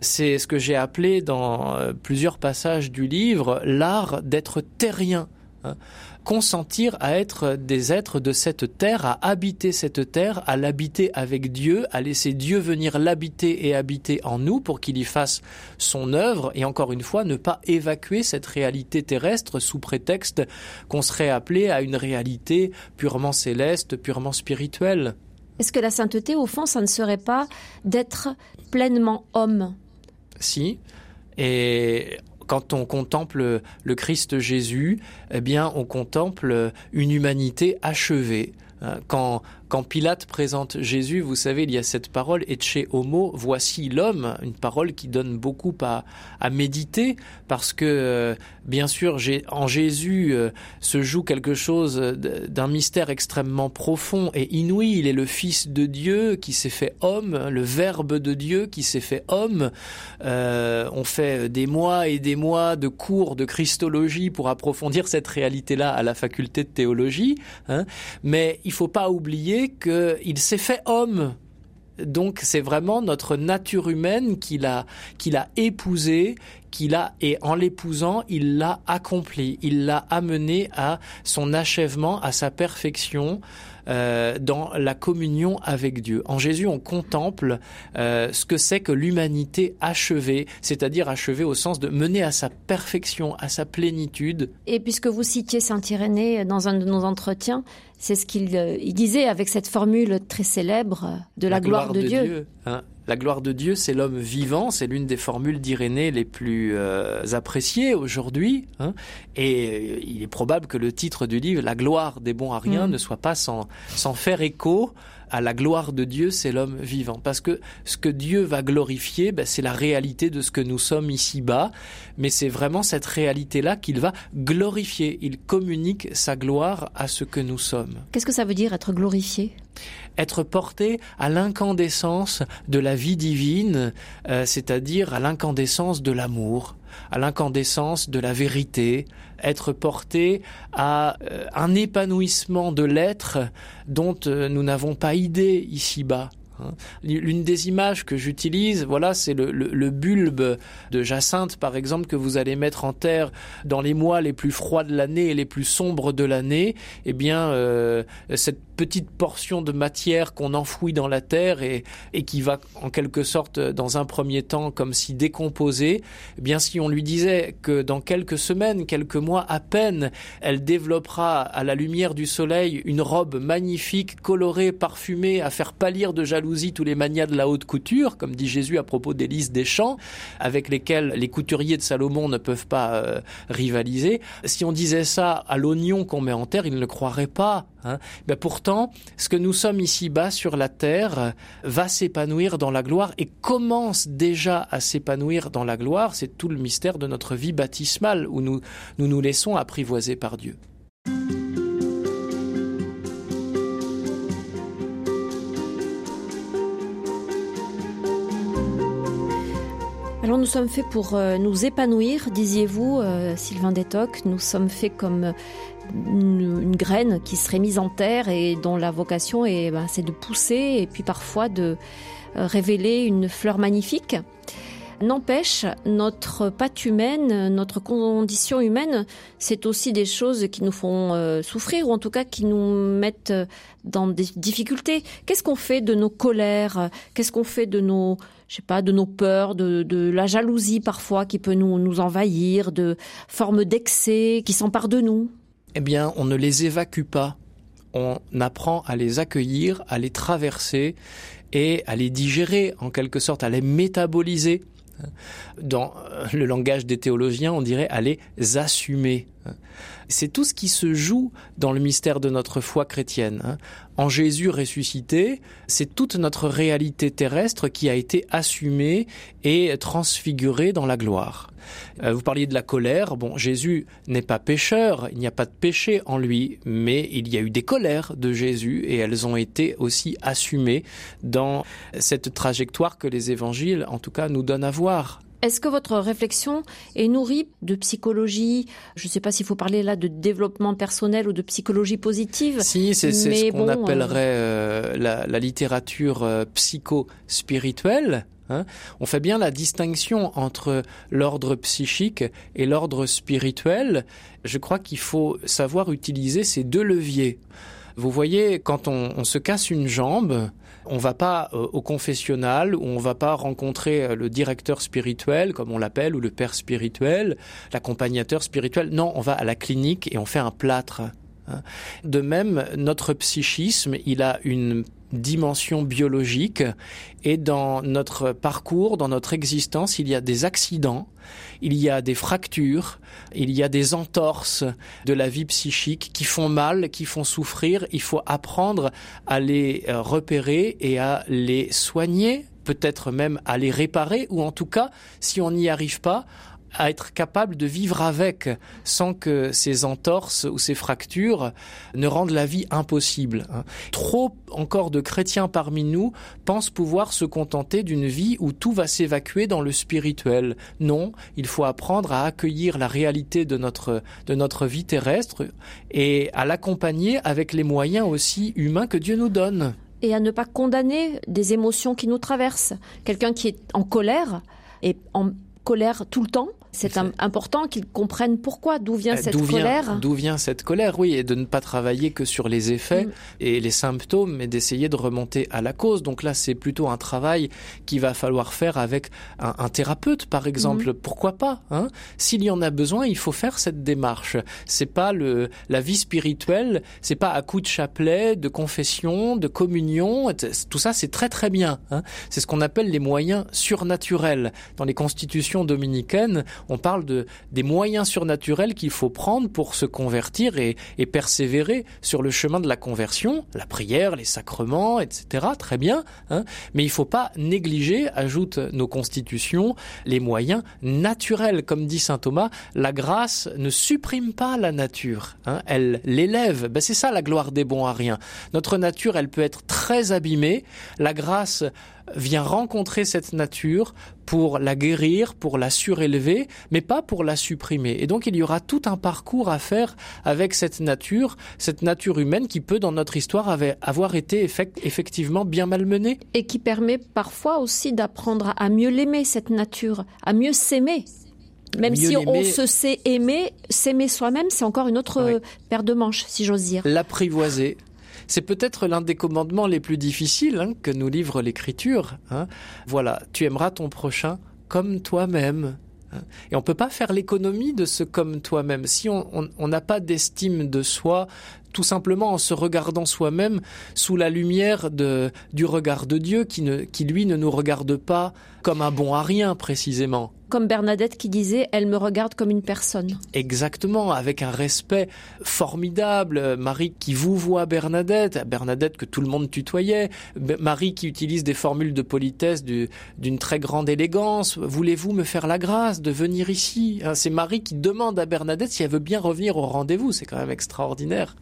C'est ce que j'ai appelé dans euh, plusieurs passages du livre l'art d'être terrien. Consentir à être des êtres de cette terre, à habiter cette terre, à l'habiter avec Dieu, à laisser Dieu venir l'habiter et habiter en nous pour qu'il y fasse son œuvre, et encore une fois, ne pas évacuer cette réalité terrestre sous prétexte qu'on serait appelé à une réalité purement céleste, purement spirituelle. Est-ce que la sainteté, au fond, ça ne serait pas d'être pleinement homme? Si. Et quand on contemple le Christ Jésus, eh bien, on contemple une humanité achevée. Hein, quand quand Pilate présente Jésus, vous savez, il y a cette parole chez homo, voici l'homme, une parole qui donne beaucoup à, à méditer, parce que euh, bien sûr, en Jésus euh, se joue quelque chose d'un mystère extrêmement profond et inouï. Il est le Fils de Dieu qui s'est fait homme, le Verbe de Dieu qui s'est fait homme. Euh, on fait des mois et des mois de cours de Christologie pour approfondir cette réalité-là à la faculté de théologie, hein. mais il faut pas oublier qu'il s'est fait homme. Donc c'est vraiment notre nature humaine qu'il a qu'il a épousé, qu'il a et en l'épousant, il l'a accompli, il l'a amené à son achèvement, à sa perfection. Euh, dans la communion avec Dieu. En Jésus, on contemple euh, ce que c'est que l'humanité achevée, c'est-à-dire achevée au sens de mener à sa perfection, à sa plénitude. Et puisque vous citiez Saint Irénée dans un de nos entretiens, c'est ce qu'il euh, disait avec cette formule très célèbre de la, gloire, de, Dieu. Hein. La gloire de Dieu, c'est l'homme vivant, c'est l'une des formules d'Irénée les plus euh, appréciées aujourd'hui. Hein. et euh, il est probable que le titre du livre, La gloire des bons à rien, mm. ne soit pas sans, sans faire écho à la gloire de Dieu, c'est l'homme vivant. Parce que ce que Dieu va glorifier, ben, c'est la réalité de ce que nous sommes ici-bas, mais c'est vraiment cette réalité-là qu'il va glorifier. Il communique sa gloire à ce que nous sommes. Qu'est-ce que ça veut dire être glorifié? Être porté à l'incandescence de la vie divine, euh, c'est-à-dire à l'incandescence de l'amour, à l'incandescence de la vérité, être porté à euh, un épanouissement de l'être dont euh, nous n'avons pas idée ici-bas. Hein. L'une des images que j'utilise, voilà, c'est le, le, bulbe de jacinthe, par exemple, que vous allez mettre en terre dans les mois les plus froids de l'année et les plus sombres de l'année. Eh bien, euh, cette petite portion de matière qu'on enfouit dans la terre et, et qui va en quelque sorte dans un premier temps comme si décomposer, eh bien si on lui disait que dans quelques semaines, quelques mois à peine, elle développera à la lumière du soleil une robe magnifique, colorée, parfumée, à faire pâlir de jalousie tous les manias de la haute couture, comme dit Jésus à propos d'Élise Deschamps, avec lesquels les couturiers de Salomon ne peuvent pas euh, rivaliser. Si on disait ça à l'oignon qu'on met en terre, il ne le croirait pas. Hein. Pourtant, ce que nous sommes ici-bas sur la terre va s'épanouir dans la gloire et commence déjà à s'épanouir dans la gloire. C'est tout le mystère de notre vie baptismale où nous, nous laissons apprivoiser par Dieu. Nous sommes faits pour euh, nous épanouir, disiez-vous, euh, Sylvain Détoc. Nous sommes faits comme une, graine qui serait mise en terre et dont la vocation est, ben, c'est de pousser et puis parfois de euh, révéler une fleur magnifique. N'empêche, notre patte humaine, notre condition humaine, c'est aussi des choses qui nous font euh, souffrir ou en tout cas qui nous mettent dans des difficultés. Qu'est-ce qu'on fait de nos colères? Qu'est-ce qu'on fait de nos, je sais pas, de nos peurs, de, la jalousie parfois qui peut nous, nous envahir, de formes d'excès qui s'emparent de nous eh bien, on ne les évacue pas. On apprend à les accueillir, à les traverser et à les digérer, en quelque sorte, à les métaboliser. Dans le langage des théologiens, on dirait à les assumer. C'est tout ce qui se joue dans le mystère de notre foi chrétienne. Hein. En Jésus ressuscité, c'est toute notre réalité terrestre qui a été assumée et transfigurée dans la gloire. Euh, vous parliez de la colère. Bon, Jésus n'est pas pécheur, il n'y a pas de péché en lui, mais il y a eu des colères de Jésus et elles ont été aussi assumées dans cette trajectoire que les évangiles, en tout cas, nous donnent à voir. Est-ce que votre réflexion est nourrie de psychologie? Je ne sais pas s'il faut parler là de développement personnel ou de psychologie positive. Si, c'est ce qu'on appellerait euh, la, la, littérature euh, psycho-spirituelle. Hein. On fait bien la distinction entre l'ordre psychique et l'ordre spirituel. Je crois qu'il faut savoir utiliser ces deux leviers. Vous voyez, quand on, on se casse une jambe, on va pas euh, au confessionnal ou on va pas rencontrer euh, le directeur spirituel, comme on l'appelle, ou le père spirituel, l'accompagnateur spirituel. Non, on va à la clinique et on fait un plâtre. Hein. De même, notre psychisme, il a une dimension biologique et dans notre parcours, dans notre existence, il y a des accidents, il y a des fractures, il y a des entorses de la vie psychique qui font mal, qui font souffrir. Il faut apprendre à les euh, repérer et à les soigner, peut-être même à les réparer, ou en tout cas, si on n'y arrive pas, à être capable de vivre avec sans que ces entorses ou ces fractures ne rendent la vie impossible. Hein. Trop encore de chrétiens parmi nous pensent pouvoir se contenter d'une vie où tout va s'évacuer dans le spirituel. Non, il faut apprendre à accueillir la réalité de notre, de notre vie terrestre et à l'accompagner avec les moyens aussi humains que Dieu nous donne. Et à ne pas condamner des émotions qui nous traversent. Quelqu'un qui est en colère et en colère tout le temps, c'est important qu'ils comprennent pourquoi, d'où vient euh, cette colère. D'où vient cette colère, oui, et de ne pas travailler que sur les effets mm. et les symptômes, mais d'essayer de remonter à la cause. Donc là, c'est plutôt un travail qu'il va falloir faire avec un, thérapeute, par exemple. Mm. Pourquoi pas hein? S'il y en a besoin, il faut faire cette démarche. C'est pas le la vie spirituelle, c'est pas à coup de chapelet, de confession, de communion. Tout ça, c'est très très bien. Hein c'est ce qu'on appelle les moyens surnaturels dans les constitutions dominicaines on parle de des moyens surnaturels qu'il faut prendre pour se convertir et, persévérer sur le chemin de la conversion, la prière, les sacrements, etc. Très bien, hein mais il ne faut pas négliger, ajoute nos constitutions, les moyens naturels. Comme dit saint Thomas, la grâce ne supprime pas la nature, hein elle l'élève. Ben c'est ça la gloire des bons à rien. Notre nature, elle peut être très abîmée. La grâce vient rencontrer cette nature pour la guérir, pour la surélever, mais pas pour la supprimer. Et donc il y aura tout un parcours à faire avec cette nature, cette nature humaine qui peut dans notre histoire avoir été effectivement bien malmenée. Et qui permet parfois aussi d'apprendre à mieux l'aimer, cette nature, à mieux s'aimer. Même si on se sait aimer, s'aimer soi-même, c'est encore une autre paire de manches, si j'ose dire. L'apprivoiser, c'est peut-être l'un des commandements les plus difficiles hein, que nous livre l'Écriture. Hein. Voilà, tu aimeras ton prochain comme toi-même. Hein. Et on ne peut pas faire l'économie de ce comme toi-même. Si on n'a pas d'estime de soi, tout simplement en se regardant soi-même sous la lumière de, du regard de Dieu qui, ne, qui lui ne nous regarde pas comme un bon à rien précisément. Comme Bernadette qui disait, elle me regarde comme une personne. Exactement, avec un respect formidable. Marie qui vous voit Bernadette, Bernadette que tout le monde tutoyait, Marie qui utilise des formules de politesse d'une très grande élégance. Voulez-vous me faire la grâce de venir ici? Hein, C'est Marie qui demande à Bernadette si elle veut bien revenir au rendez-vous. C'est quand même extraordinaire.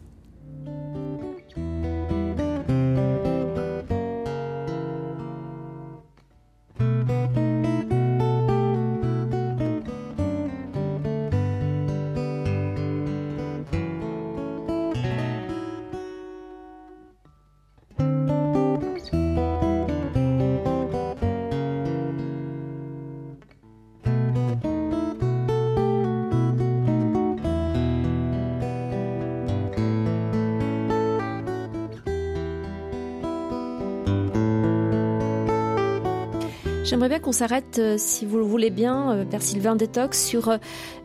J'aimerais bien qu'on s'arrête, euh, si vous le voulez bien, euh, Père Sylvain Détox, sur euh,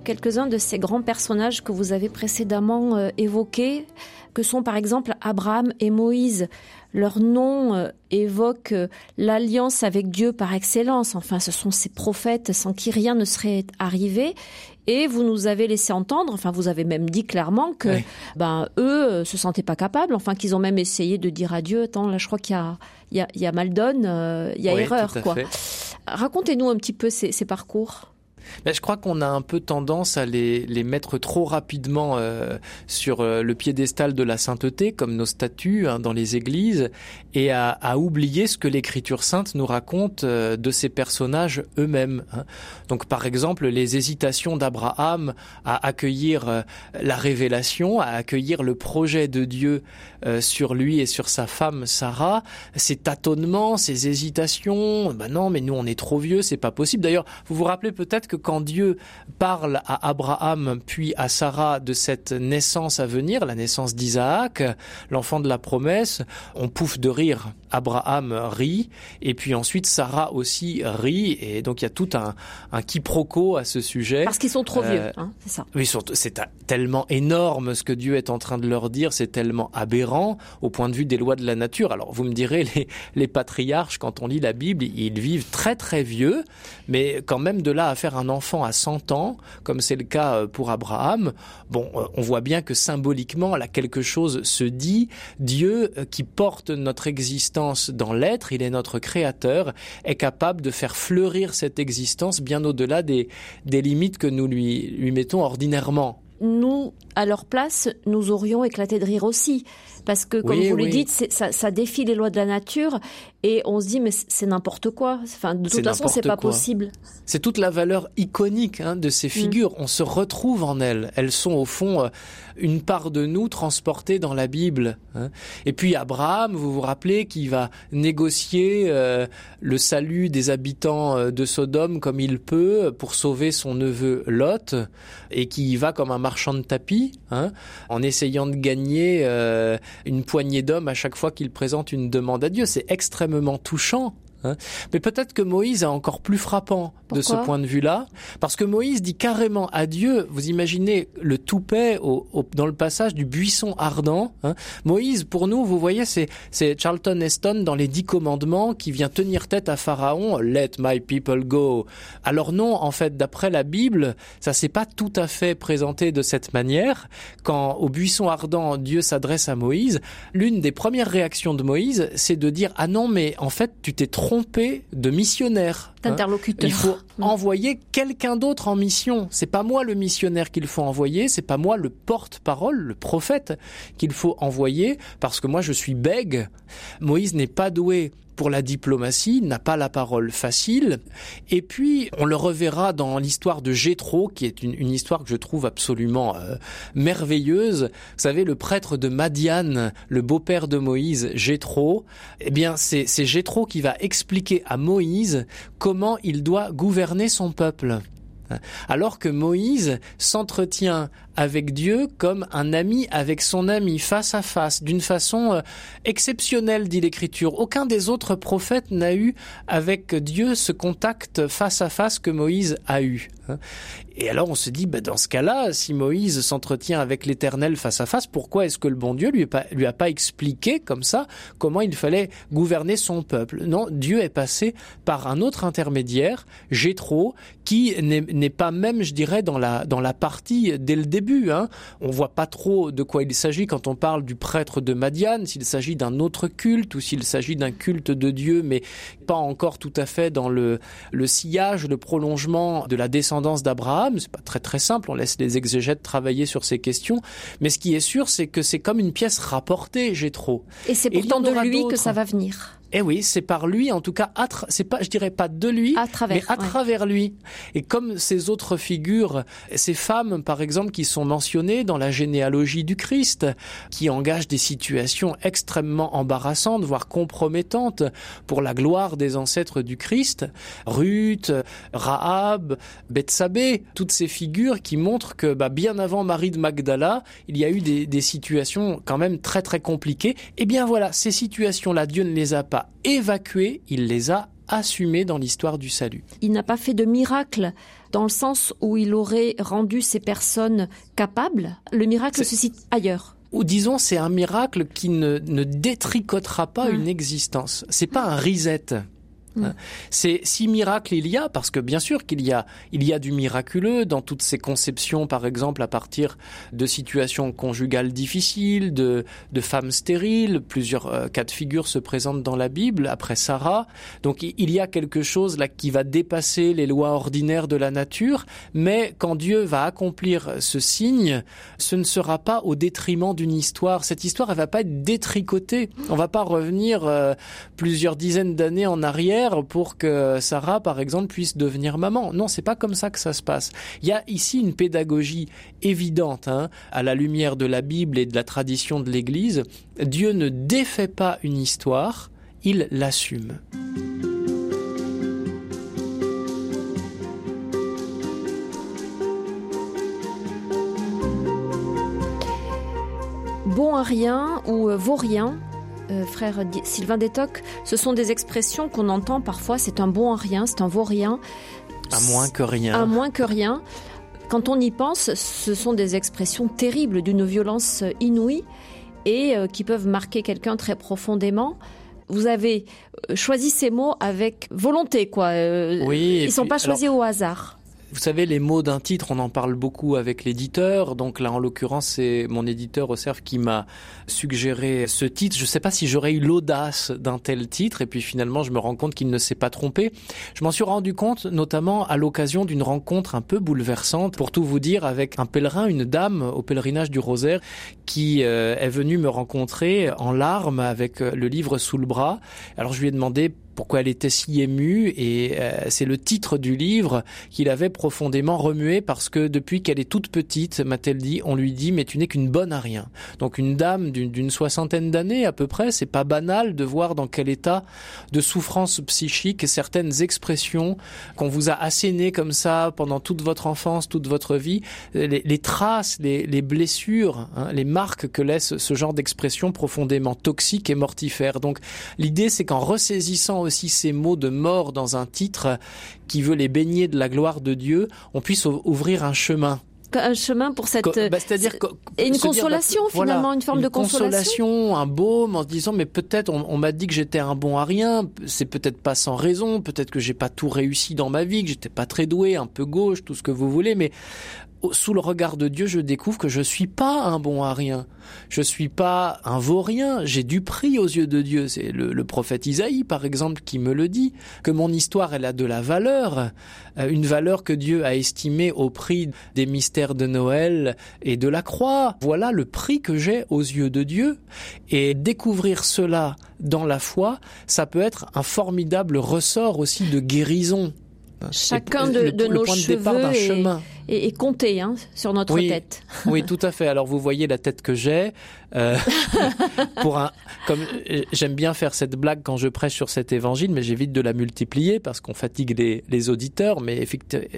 quelques-uns de ces grands personnages que vous avez précédemment évoqués, que sont par exemple Abraham et Moïse. Leur nom évoque l'alliance avec Dieu par excellence. Enfin, ce sont ces prophètes sans qui rien ne serait arrivé. Et vous nous avez laissé entendre, enfin, vous avez même dit clairement que, ben, eux se sentaient pas capables. Enfin, qu'ils ont même essayé de dire à Dieu, attends, là, je crois qu'il y a il y a, y a mal donne, euh, il y a erreur. Quoi. Racontez-nous un petit peu ces, parcours. Mais je crois qu'on a un peu tendance à les, les mettre trop rapidement euh, sur euh, le piédestal de la sainteté, comme nos statues hein, dans les églises, et à, à, oublier ce que l'Écriture sainte nous raconte euh, de ces personnages eux-mêmes. Hein. Donc, par exemple, les hésitations d'Abraham à accueillir la révélation, à accueillir le projet de Dieu sur lui et sur sa femme Sarah, ces tâtonnements, ces hésitations. Ben non, mais nous on est trop vieux, c'est pas possible. D'ailleurs, vous vous rappelez peut-être que quand Dieu parle à Abraham puis à Sarah de cette naissance à venir, la naissance d'Isaac, l'enfant de la promesse, on pouffe de rire. Abraham rit et puis ensuite Sarah aussi rit et donc il y a tout un, un quiproquo à ce sujet. Parce qu'ils sont trop vieux, euh, hein, c'est ça. Oui, c'est tellement énorme ce que Dieu est en train de leur dire, c'est tellement aberrant au point de vue des lois de la nature. Alors vous me direz, les, les patriarches, quand on lit la Bible, ils vivent très très vieux, mais quand même de là à faire un enfant à 100 ans, comme c'est le cas euh, pour Abraham, bon, euh, on voit bien que symboliquement, là, quelque chose se dit. Dieu, euh, qui porte notre existence dans l'être, il est notre créateur, est capable de faire fleurir cette existence bien au-delà des, des limites que nous lui, lui mettons ordinairement nous, à leur place, nous aurions éclaté de rire aussi. Parce que, comme vous le dites, ça, ça, défie les lois de la nature et on se dit, mais c'est n'importe quoi. Enfin, de toute façon, c'est pas possible. C'est toute la valeur iconique hein, de ces mm. figures. On se retrouve en elles. Elles sont, au fond, euh, une part de nous transportée dans la Bible. Hein. Et puis, Abraham, vous vous rappelez, qui va négocier euh, le salut des habitants euh, de Sodome comme il peut pour sauver son neveu Lot et qui y va comme un marchand de tapis, hein, en essayant de gagner une poignée d'hommes à chaque fois qu'il présente une demande à Dieu. C'est extrêmement touchant Hein. Mais peut-être que Moïse est encore plus frappant de ce point de vue-là, parce que Moïse dit carrément à Dieu, vous imaginez le toupet au, dans le passage du buisson ardent. Hein. Moïse, pour nous, vous voyez, c'est, Charlton Heston dans les Dix Commandements qui vient tenir tête à Pharaon, Let my people go. Alors non, en fait, d'après la Bible, ça s'est pas tout à fait présenté de cette manière. Quand au buisson ardent, Dieu s'adresse à Moïse, l'une des premières réactions de Moïse, c'est de dire, ah non, mais en fait, tu t'es trop tromper de missionnaire. Hein. Il faut envoyer quelqu'un d'autre en mission. C'est pas moi le missionnaire qu'il faut envoyer, c'est pas moi le porte-parole, le prophète qu'il faut envoyer, parce que moi je suis bègue. Moïse n'est pas doué pour la diplomatie, n'a pas la parole facile. Et puis, on le reverra dans l'histoire de Jétro, qui est une, histoire que je trouve absolument euh, merveilleuse. Vous savez, le prêtre de Madiane, le beau-père de Moïse, Jétro, eh bien, c'est Jétro qui va expliquer à Moïse comment il doit gouverner son peuple. Alors que Moïse s'entretient avec Dieu comme un ami avec son ami, face à face, d'une façon euh, exceptionnelle, dit l'Écriture. Aucun des autres prophètes n'a eu avec Dieu ce contact face à face que Moïse a eu. Hein. Et alors on se dit, bah, dans ce cas-là, si Moïse s'entretient avec l'Éternel face à face, pourquoi est-ce que le bon Dieu lui, lui a pas expliqué comme ça comment il fallait gouverner son peuple? Non, Dieu est passé par un autre intermédiaire, Jéthro, qui n'est pas même, je dirais, dans la dans la partie dès le début on Hein. On voit pas trop de quoi il s'agit quand on parle du prêtre de Madiane, s'il s'agit d'un autre culte ou s'il s'agit d'un culte de Dieu, mais pas encore tout à fait dans le, le sillage, le prolongement de la descendance d'Abraham. C'est pas très très simple. On laisse les exégètes travailler sur ces questions. Mais ce qui est sûr, c'est que c'est comme une pièce rapportée, j'ai trop. Et c'est pourtant de lui que ça va venir. Eh oui, c'est par lui, en tout cas, c'est pas, je dirais pas de lui, mais à travers lui. Et comme ces autres figures, ces femmes, par exemple, qui sont mentionnées dans la généalogie du Christ, qui engagent des situations extrêmement embarrassantes, voire compromettantes pour la gloire des ancêtres du Christ, Ruth, Rahab, Bethsabée, toutes ces figures qui montrent que, bah, bien avant Marie de Magdala, il y a eu des, des situations quand même très très compliquées. Eh bien voilà, ces situations-là, Dieu ne les a pas évacué, il les a assumés dans l'histoire du salut. Il n'a pas fait de miracle dans le sens où il aurait rendu ces personnes capables. Le miracle se situe ailleurs ou disons c'est un miracle qui ne, détricotera pas mmh. une existence. C'est pas un reset. Hein. C'est si miracle il y a, parce que bien sûr qu'il y a, il y a du miraculeux dans toutes ces conceptions, par exemple à partir de situations conjugales difficiles, de, de femmes stériles. Plusieurs euh, cas de figure se présentent dans la Bible après Sarah. Donc il y a quelque chose là qui va dépasser les lois ordinaires de la nature, mais quand Dieu va accomplir ce signe, ce ne sera pas au détriment d'une histoire. Cette histoire, elle va pas être détricotée. On va pas revenir euh, plusieurs dizaines d'années en arrière pour que Sarah, par exemple, puisse devenir maman. Non, c'est pas comme ça que ça se passe. Il y a ici une pédagogie évidente, hein, à la lumière de la Bible et de la tradition de l'Église. Dieu ne défait pas une histoire, il l'assume. Bon à rien ou vaut rien, euh, frère Sylvain Détoc, ce sont des expressions qu'on entend parfois, c'est un bon à rien, c'est un vaut rien. À moins que rien. À moins que rien. Quand on y pense, ce sont des expressions terribles, d'une violence inouïe et euh, qui peuvent marquer quelqu'un très profondément vous avez euh, choisi ces mots avec volonté, quoi. oui, ils sont pas choisis au hasard. Vous savez, les mots d'un titre, on en parle beaucoup avec l'éditeur. Donc là, en l'occurrence, c'est mon éditeur au CERF qui m'a suggéré ce titre. Je ne sais pas si j'aurais eu l'audace d'un tel titre. Et puis finalement, je me rends compte qu'il ne s'est pas trompé. Je m'en suis rendu compte notamment à l'occasion d'une rencontre un peu bouleversante, pour tout vous dire, avec un pèlerin, une dame au pèlerinage du Rosaire, qui euh, est venue me rencontrer en larmes avec euh, le livre sous le bras. Alors je lui ai demandé pourquoi elle était si émue et euh, c'est le titre du livre qui l'avait profondément remué parce que depuis qu'elle est toute petite, m'a-t-elle dit, on lui dit mais tu n'es qu'une bonne à rien. Donc une dame d'une soixantaine d'années à peu près, c'est pas banal de voir dans quel état de souffrance psychique certaines expressions qu'on vous a assénées comme ça pendant toute votre enfance, toute votre vie, les, traces, les, blessures, hein, les marques que laisse ce genre d'expression profondément toxique et mortifère. Donc l'idée c'est qu'en ressaisissant aussi ces mots de mort dans un titre qui veut les baigner de la gloire de Dieu, on puisse ouvrir un chemin. Un chemin pour cette bah, c'est-à-dire et une consolation bah, finalement une forme de consolation un baume en se disant mais peut-être on, m'a dit que j'étais un bon à rien c'est peut-être pas sans raison peut-être que j'ai pas tout réussi dans ma vie que j'étais pas très doué un peu gauche tout ce que vous voulez mais sous le regard de Dieu, je découvre que je suis pas un bon à rien. Je suis pas un vaurien. J'ai du prix aux yeux de Dieu. C'est le, prophète Isaïe, par exemple, qui me le dit. Que mon histoire, elle a de la valeur. Euh, une valeur que Dieu a estimée au prix des mystères de Noël et de la croix. Voilà le prix que j'ai aux yeux de Dieu. Et découvrir cela dans la foi, ça peut être un formidable ressort aussi de guérison. Chacun de, nos cheveux chemin. Est, compté hein, sur notre tête. oui, tout à fait. Alors vous voyez la tête que j'ai. Euh, pour un, comme euh, j'aime bien faire cette blague quand je prêche sur cet évangile, mais j'évite de la multiplier parce qu'on fatigue les, les auditeurs. Mais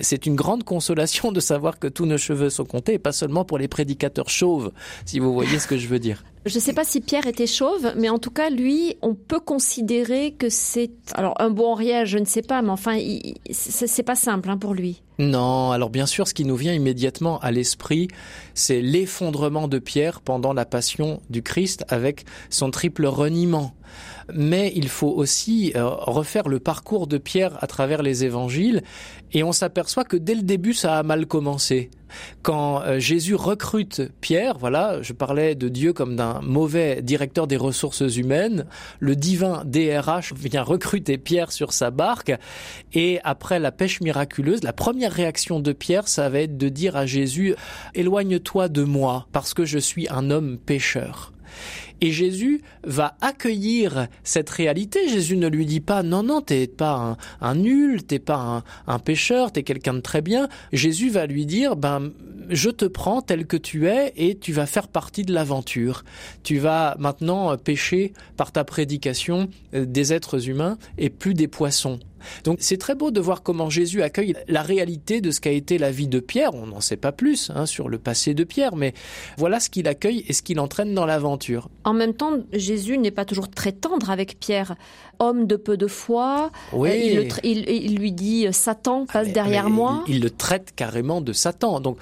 c'est une grande consolation de savoir que tous nos cheveux sont comptés, et pas seulement pour les prédicateurs chauves, si vous voyez ce que je veux dire. Je ne sais pas si Pierre était chauve, mais en tout cas, lui, on peut considérer que c'est alors un bon riel, je ne sais pas, mais enfin, c'est pas simple hein, pour lui. Non, alors bien sûr, ce qui nous vient immédiatement à l'esprit, c'est l'effondrement de Pierre pendant la passion du Christ avec son triple reniement. Mais il faut aussi euh, refaire le parcours de Pierre à travers les évangiles et on s'aperçoit que dès le début ça a mal commencé. Quand euh, Jésus recrute Pierre, voilà, je parlais de Dieu comme d'un mauvais directeur des ressources humaines, le divin DRH vient recruter Pierre sur sa barque et après la pêche miraculeuse, la première réaction de Pierre, ça va être de dire à Jésus, éloigne-toi de moi parce que je suis un homme pécheur. Et Jésus va accueillir cette réalité. Jésus ne lui dit pas non non t'es pas un, un nul, t'es pas un, un t'es quelqu'un de très bien. Jésus va lui dire ben je te prends tel que tu es et tu vas faire partie de l'aventure. Tu vas maintenant pêcher par ta prédication euh, des êtres humains et plus des poissons. Donc c'est très beau de voir comment Jésus accueille la réalité de ce qu'a été la vie de Pierre. On n'en sait pas plus hein, sur le passé de Pierre, mais voilà ce qu'il accueille et ce qu'il entraîne dans l'aventure. En même temps, Jésus n'est pas toujours très tendre avec Pierre. Homme de peu de foi, oui. Euh, il, lui dit euh, Satan passe ah, derrière moi. Il, le traite carrément de Satan. Donc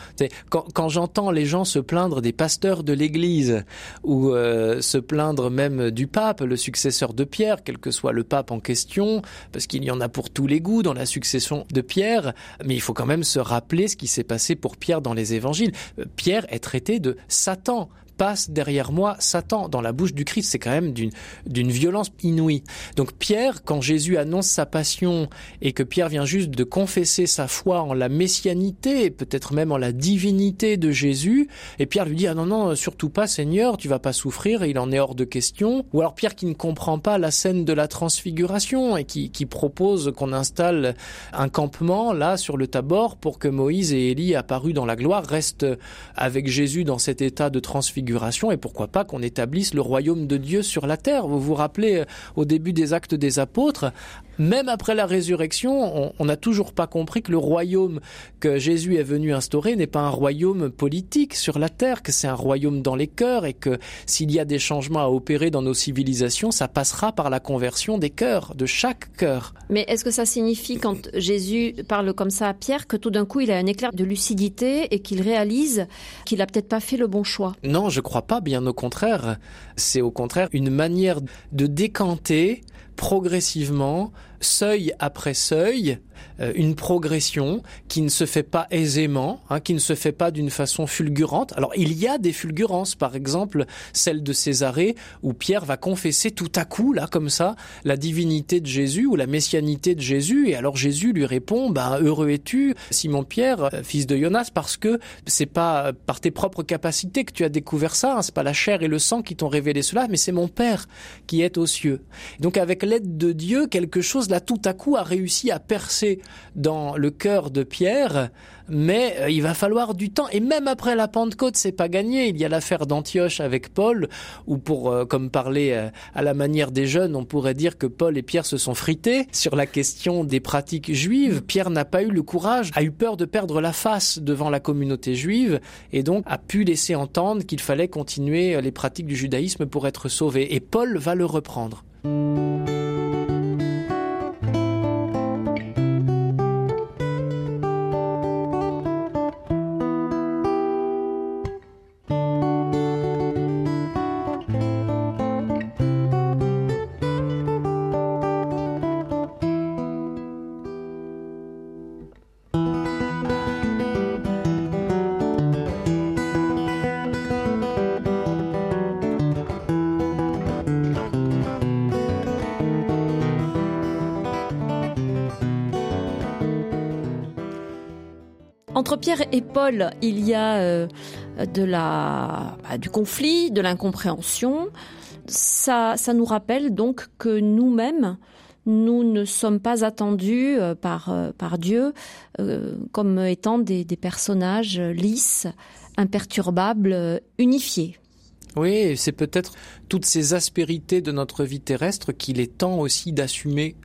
quand, j'entends les gens se plaindre des pasteurs de l'Église ou euh, se plaindre même du pape, le successeur de Pierre, quel que soit le pape en question, parce qu'il y en a pour tous les goûts dans la succession de Pierre, mais il faut quand même se rappeler ce qui s'est passé pour Pierre dans les évangiles. Pierre est traité de Satan passe derrière moi Satan dans la bouche du Christ. C'est quand même d'une, violence inouïe. Donc Pierre, quand Jésus annonce sa passion et que Pierre vient juste de confesser sa foi en la messianité, peut-être même en la divinité de Jésus, et Pierre lui dit, ah non, non, surtout pas Seigneur, tu vas pas souffrir, il en est hors de question. Ou alors Pierre qui ne comprend pas la scène de la transfiguration et qui, qui propose qu'on installe un campement là sur le Tabor pour que Moïse et Élie apparus dans la gloire restent avec Jésus dans cet état de transfiguration et pourquoi pas qu'on établisse le royaume de Dieu sur la terre. Vous vous rappelez euh, au début des actes des apôtres, même après la résurrection, on n'a toujours pas compris que le royaume que Jésus est venu instaurer n'est pas un royaume politique sur la terre, que c'est un royaume dans les cœurs et que s'il y a des changements à opérer dans nos civilisations, ça passera par la conversion des cœurs, de chaque cœur. Mais est-ce que ça signifie quand Jésus parle comme ça à Pierre que tout d'un coup il a un éclair de lucidité et qu'il réalise qu'il a peut-être pas fait le bon choix? Non, je crois pas, bien au contraire. C'est au contraire une manière de décanter progressivement, seuil après seuil, une progression qui ne se fait pas aisément, hein, qui ne se fait pas d'une façon fulgurante. Alors il y a des fulgurances, par exemple celle de Césarée où Pierre va confesser tout à coup là comme ça la divinité de Jésus ou la messianité de Jésus et alors Jésus lui répond ben heureux es-tu Simon Pierre euh, fils de Jonas parce que c'est pas par tes propres capacités que tu as découvert ça, hein, c'est pas la chair et le sang qui t'ont révélé cela, mais c'est mon Père qui est aux cieux. Donc avec l'aide de Dieu, quelque chose là tout à coup a réussi à percer dans le cœur de Pierre, mais euh, il va falloir du temps. Et même après la Pentecôte, c'est pas gagné. Il y a l'affaire d'Antioche avec Paul, où pour, euh, comme parler euh, à la manière des jeunes, on pourrait dire que Paul et Pierre se sont frités sur la question des pratiques juives. Pierre n'a pas eu le courage, a eu peur de perdre la face devant la communauté juive, et donc a pu laisser entendre qu'il fallait continuer les pratiques du judaïsme pour être sauvé. Et Paul va le reprendre. Pierre et Paul, il y a euh, de la, bah, du conflit, de l'incompréhension. Ça, ça nous rappelle donc que nous-mêmes, nous ne sommes pas attendus euh, par, euh, par Dieu comme étant des, des personnages lisses, imperturbables, unifiés. Oui, c'est peut-être toutes ces aspérités de notre vie terrestre qu'il est temps aussi d'assumer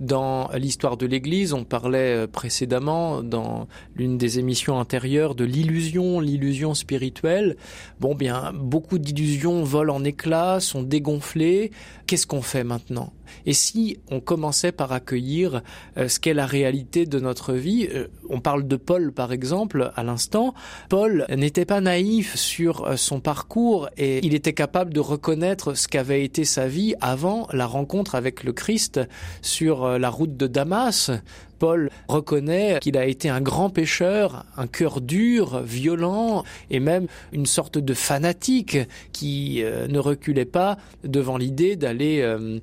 dans l'histoire de l'Église, on parlait euh, précédemment dans l'une des émissions antérieures de l'illusion, l'illusion spirituelle. Bon, bien, beaucoup d'illusions volent en éclats, sont dégonflées. Qu'est-ce qu'on fait maintenant? Et si on commençait par accueillir euh, ce qu'est la réalité de notre vie euh, On parle de Paul, par exemple, à l'instant. Paul n'était pas naïf sur son parcours et il était capable de reconnaître ce qu'avait été sa vie avant la rencontre avec le Christ sur euh, la route de Damas, Paul reconnaît qu'il a été un grand pécheur, un cœur dur, violent et même une sorte de fanatique qui euh, ne reculait pas devant l'idée d'aller euh,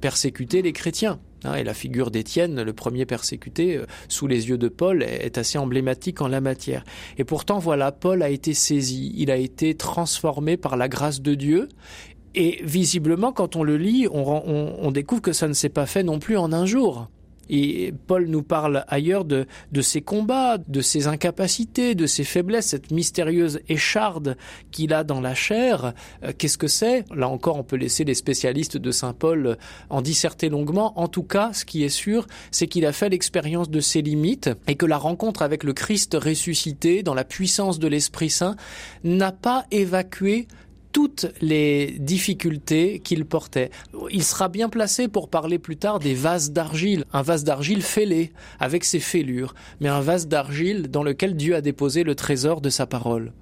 persécuter les chrétiens. Hein, et la figure d'Étienne, le premier persécuté, sous les yeux de Paul, est assez emblématique en la matière. Et pourtant, voilà, Paul a été saisi, il a été transformé par la grâce de Dieu, et visiblement, quand on le lit, on, découvre que ça ne s'est pas fait non plus en un jour. Et Paul nous parle ailleurs de, de ses combats, de ses incapacités, de ses faiblesses, cette mystérieuse écharde qu'il a dans la chair. Euh, qu'est-ce que c'est? Là encore, on peut laisser les spécialistes de Saint Paul en disserter longuement. En tout cas, ce qui est sûr, c'est qu'il a fait l'expérience de ses limites et que la rencontre avec le Christ ressuscité dans la puissance de l'Esprit Saint n'a pas évacué toutes les difficultés qu'il portait. Il sera bien placé pour parler plus tard des vases d'argile, un vase d'argile fêlé, avec ses fêlures, mais un vase d'argile dans lequel Dieu a déposé le trésor de sa parole.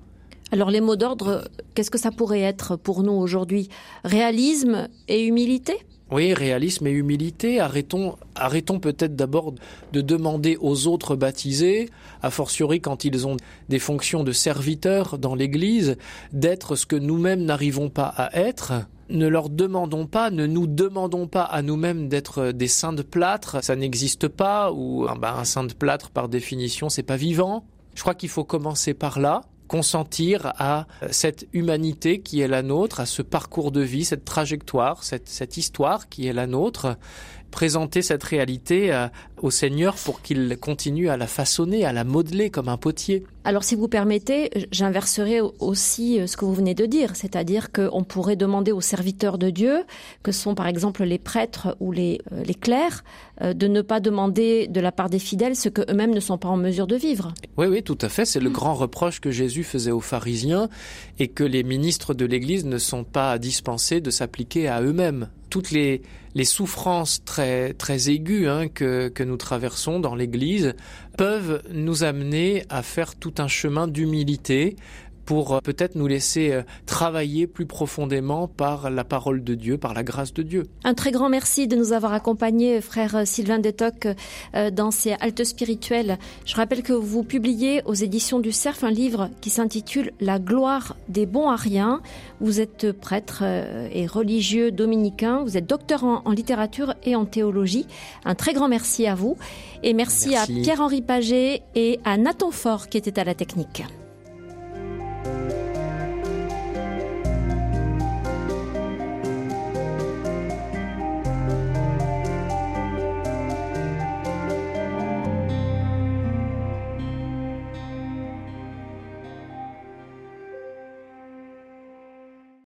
Alors les mots d'ordre, qu'est-ce que ça pourrait être pour nous aujourd'hui? Réalisme et humilité? Oui, réalisme et humilité. Arrêtons, arrêtons peut-être d'abord de demander aux autres baptisés, a fortiori quand ils ont des fonctions de serviteurs dans l'Église, d'être ce que nous-mêmes n'arrivons pas à être. Ne leur demandons pas, ne nous demandons pas à nous-mêmes d'être des saints de plâtre. Ça n'existe pas. Ou ah ben, un saint de plâtre, par définition, c'est pas vivant. Je crois qu'il faut commencer par là consentir à cette humanité qui est la nôtre, à ce parcours de vie, cette trajectoire, cette, histoire qui est la nôtre, présenter cette réalité euh, au Seigneur pour qu'il continue à la façonner, à la modeler comme un potier. Alors si vous permettez, j'inverserai aussi euh, ce que vous venez de dire, c'est-à-dire qu'on pourrait demander aux serviteurs de Dieu, que sont par exemple les prêtres ou les, euh, les clercs, de ne pas demander de la part des fidèles ce qu'eux-mêmes ne sont pas en mesure de vivre. Oui, oui, tout à fait. C'est le grand reproche que Jésus faisait aux pharisiens et que les ministres de l'Église ne sont pas dispensés de s'appliquer à eux-mêmes toutes les, les souffrances très, très aiguës hein, que, que nous traversons dans l'Église peuvent nous amener à faire tout un chemin d'humilité pour euh, peut-être nous laisser euh, travailler plus profondément par la parole de Dieu, par la grâce de Dieu. Un très grand merci de nous avoir accompagnés, frère Sylvain Detoc, euh, dans ces haltes spirituelles. Je rappelle que vous publiez aux éditions du Cerf un livre qui s'intitule La gloire des bons ariens. Vous êtes prêtre et religieux dominicain, vous êtes docteur en, littérature et en théologie. Un très grand merci à vous et merci, merci. à Pierre-Henri Paget et à Nathan Fort qui était à la technique.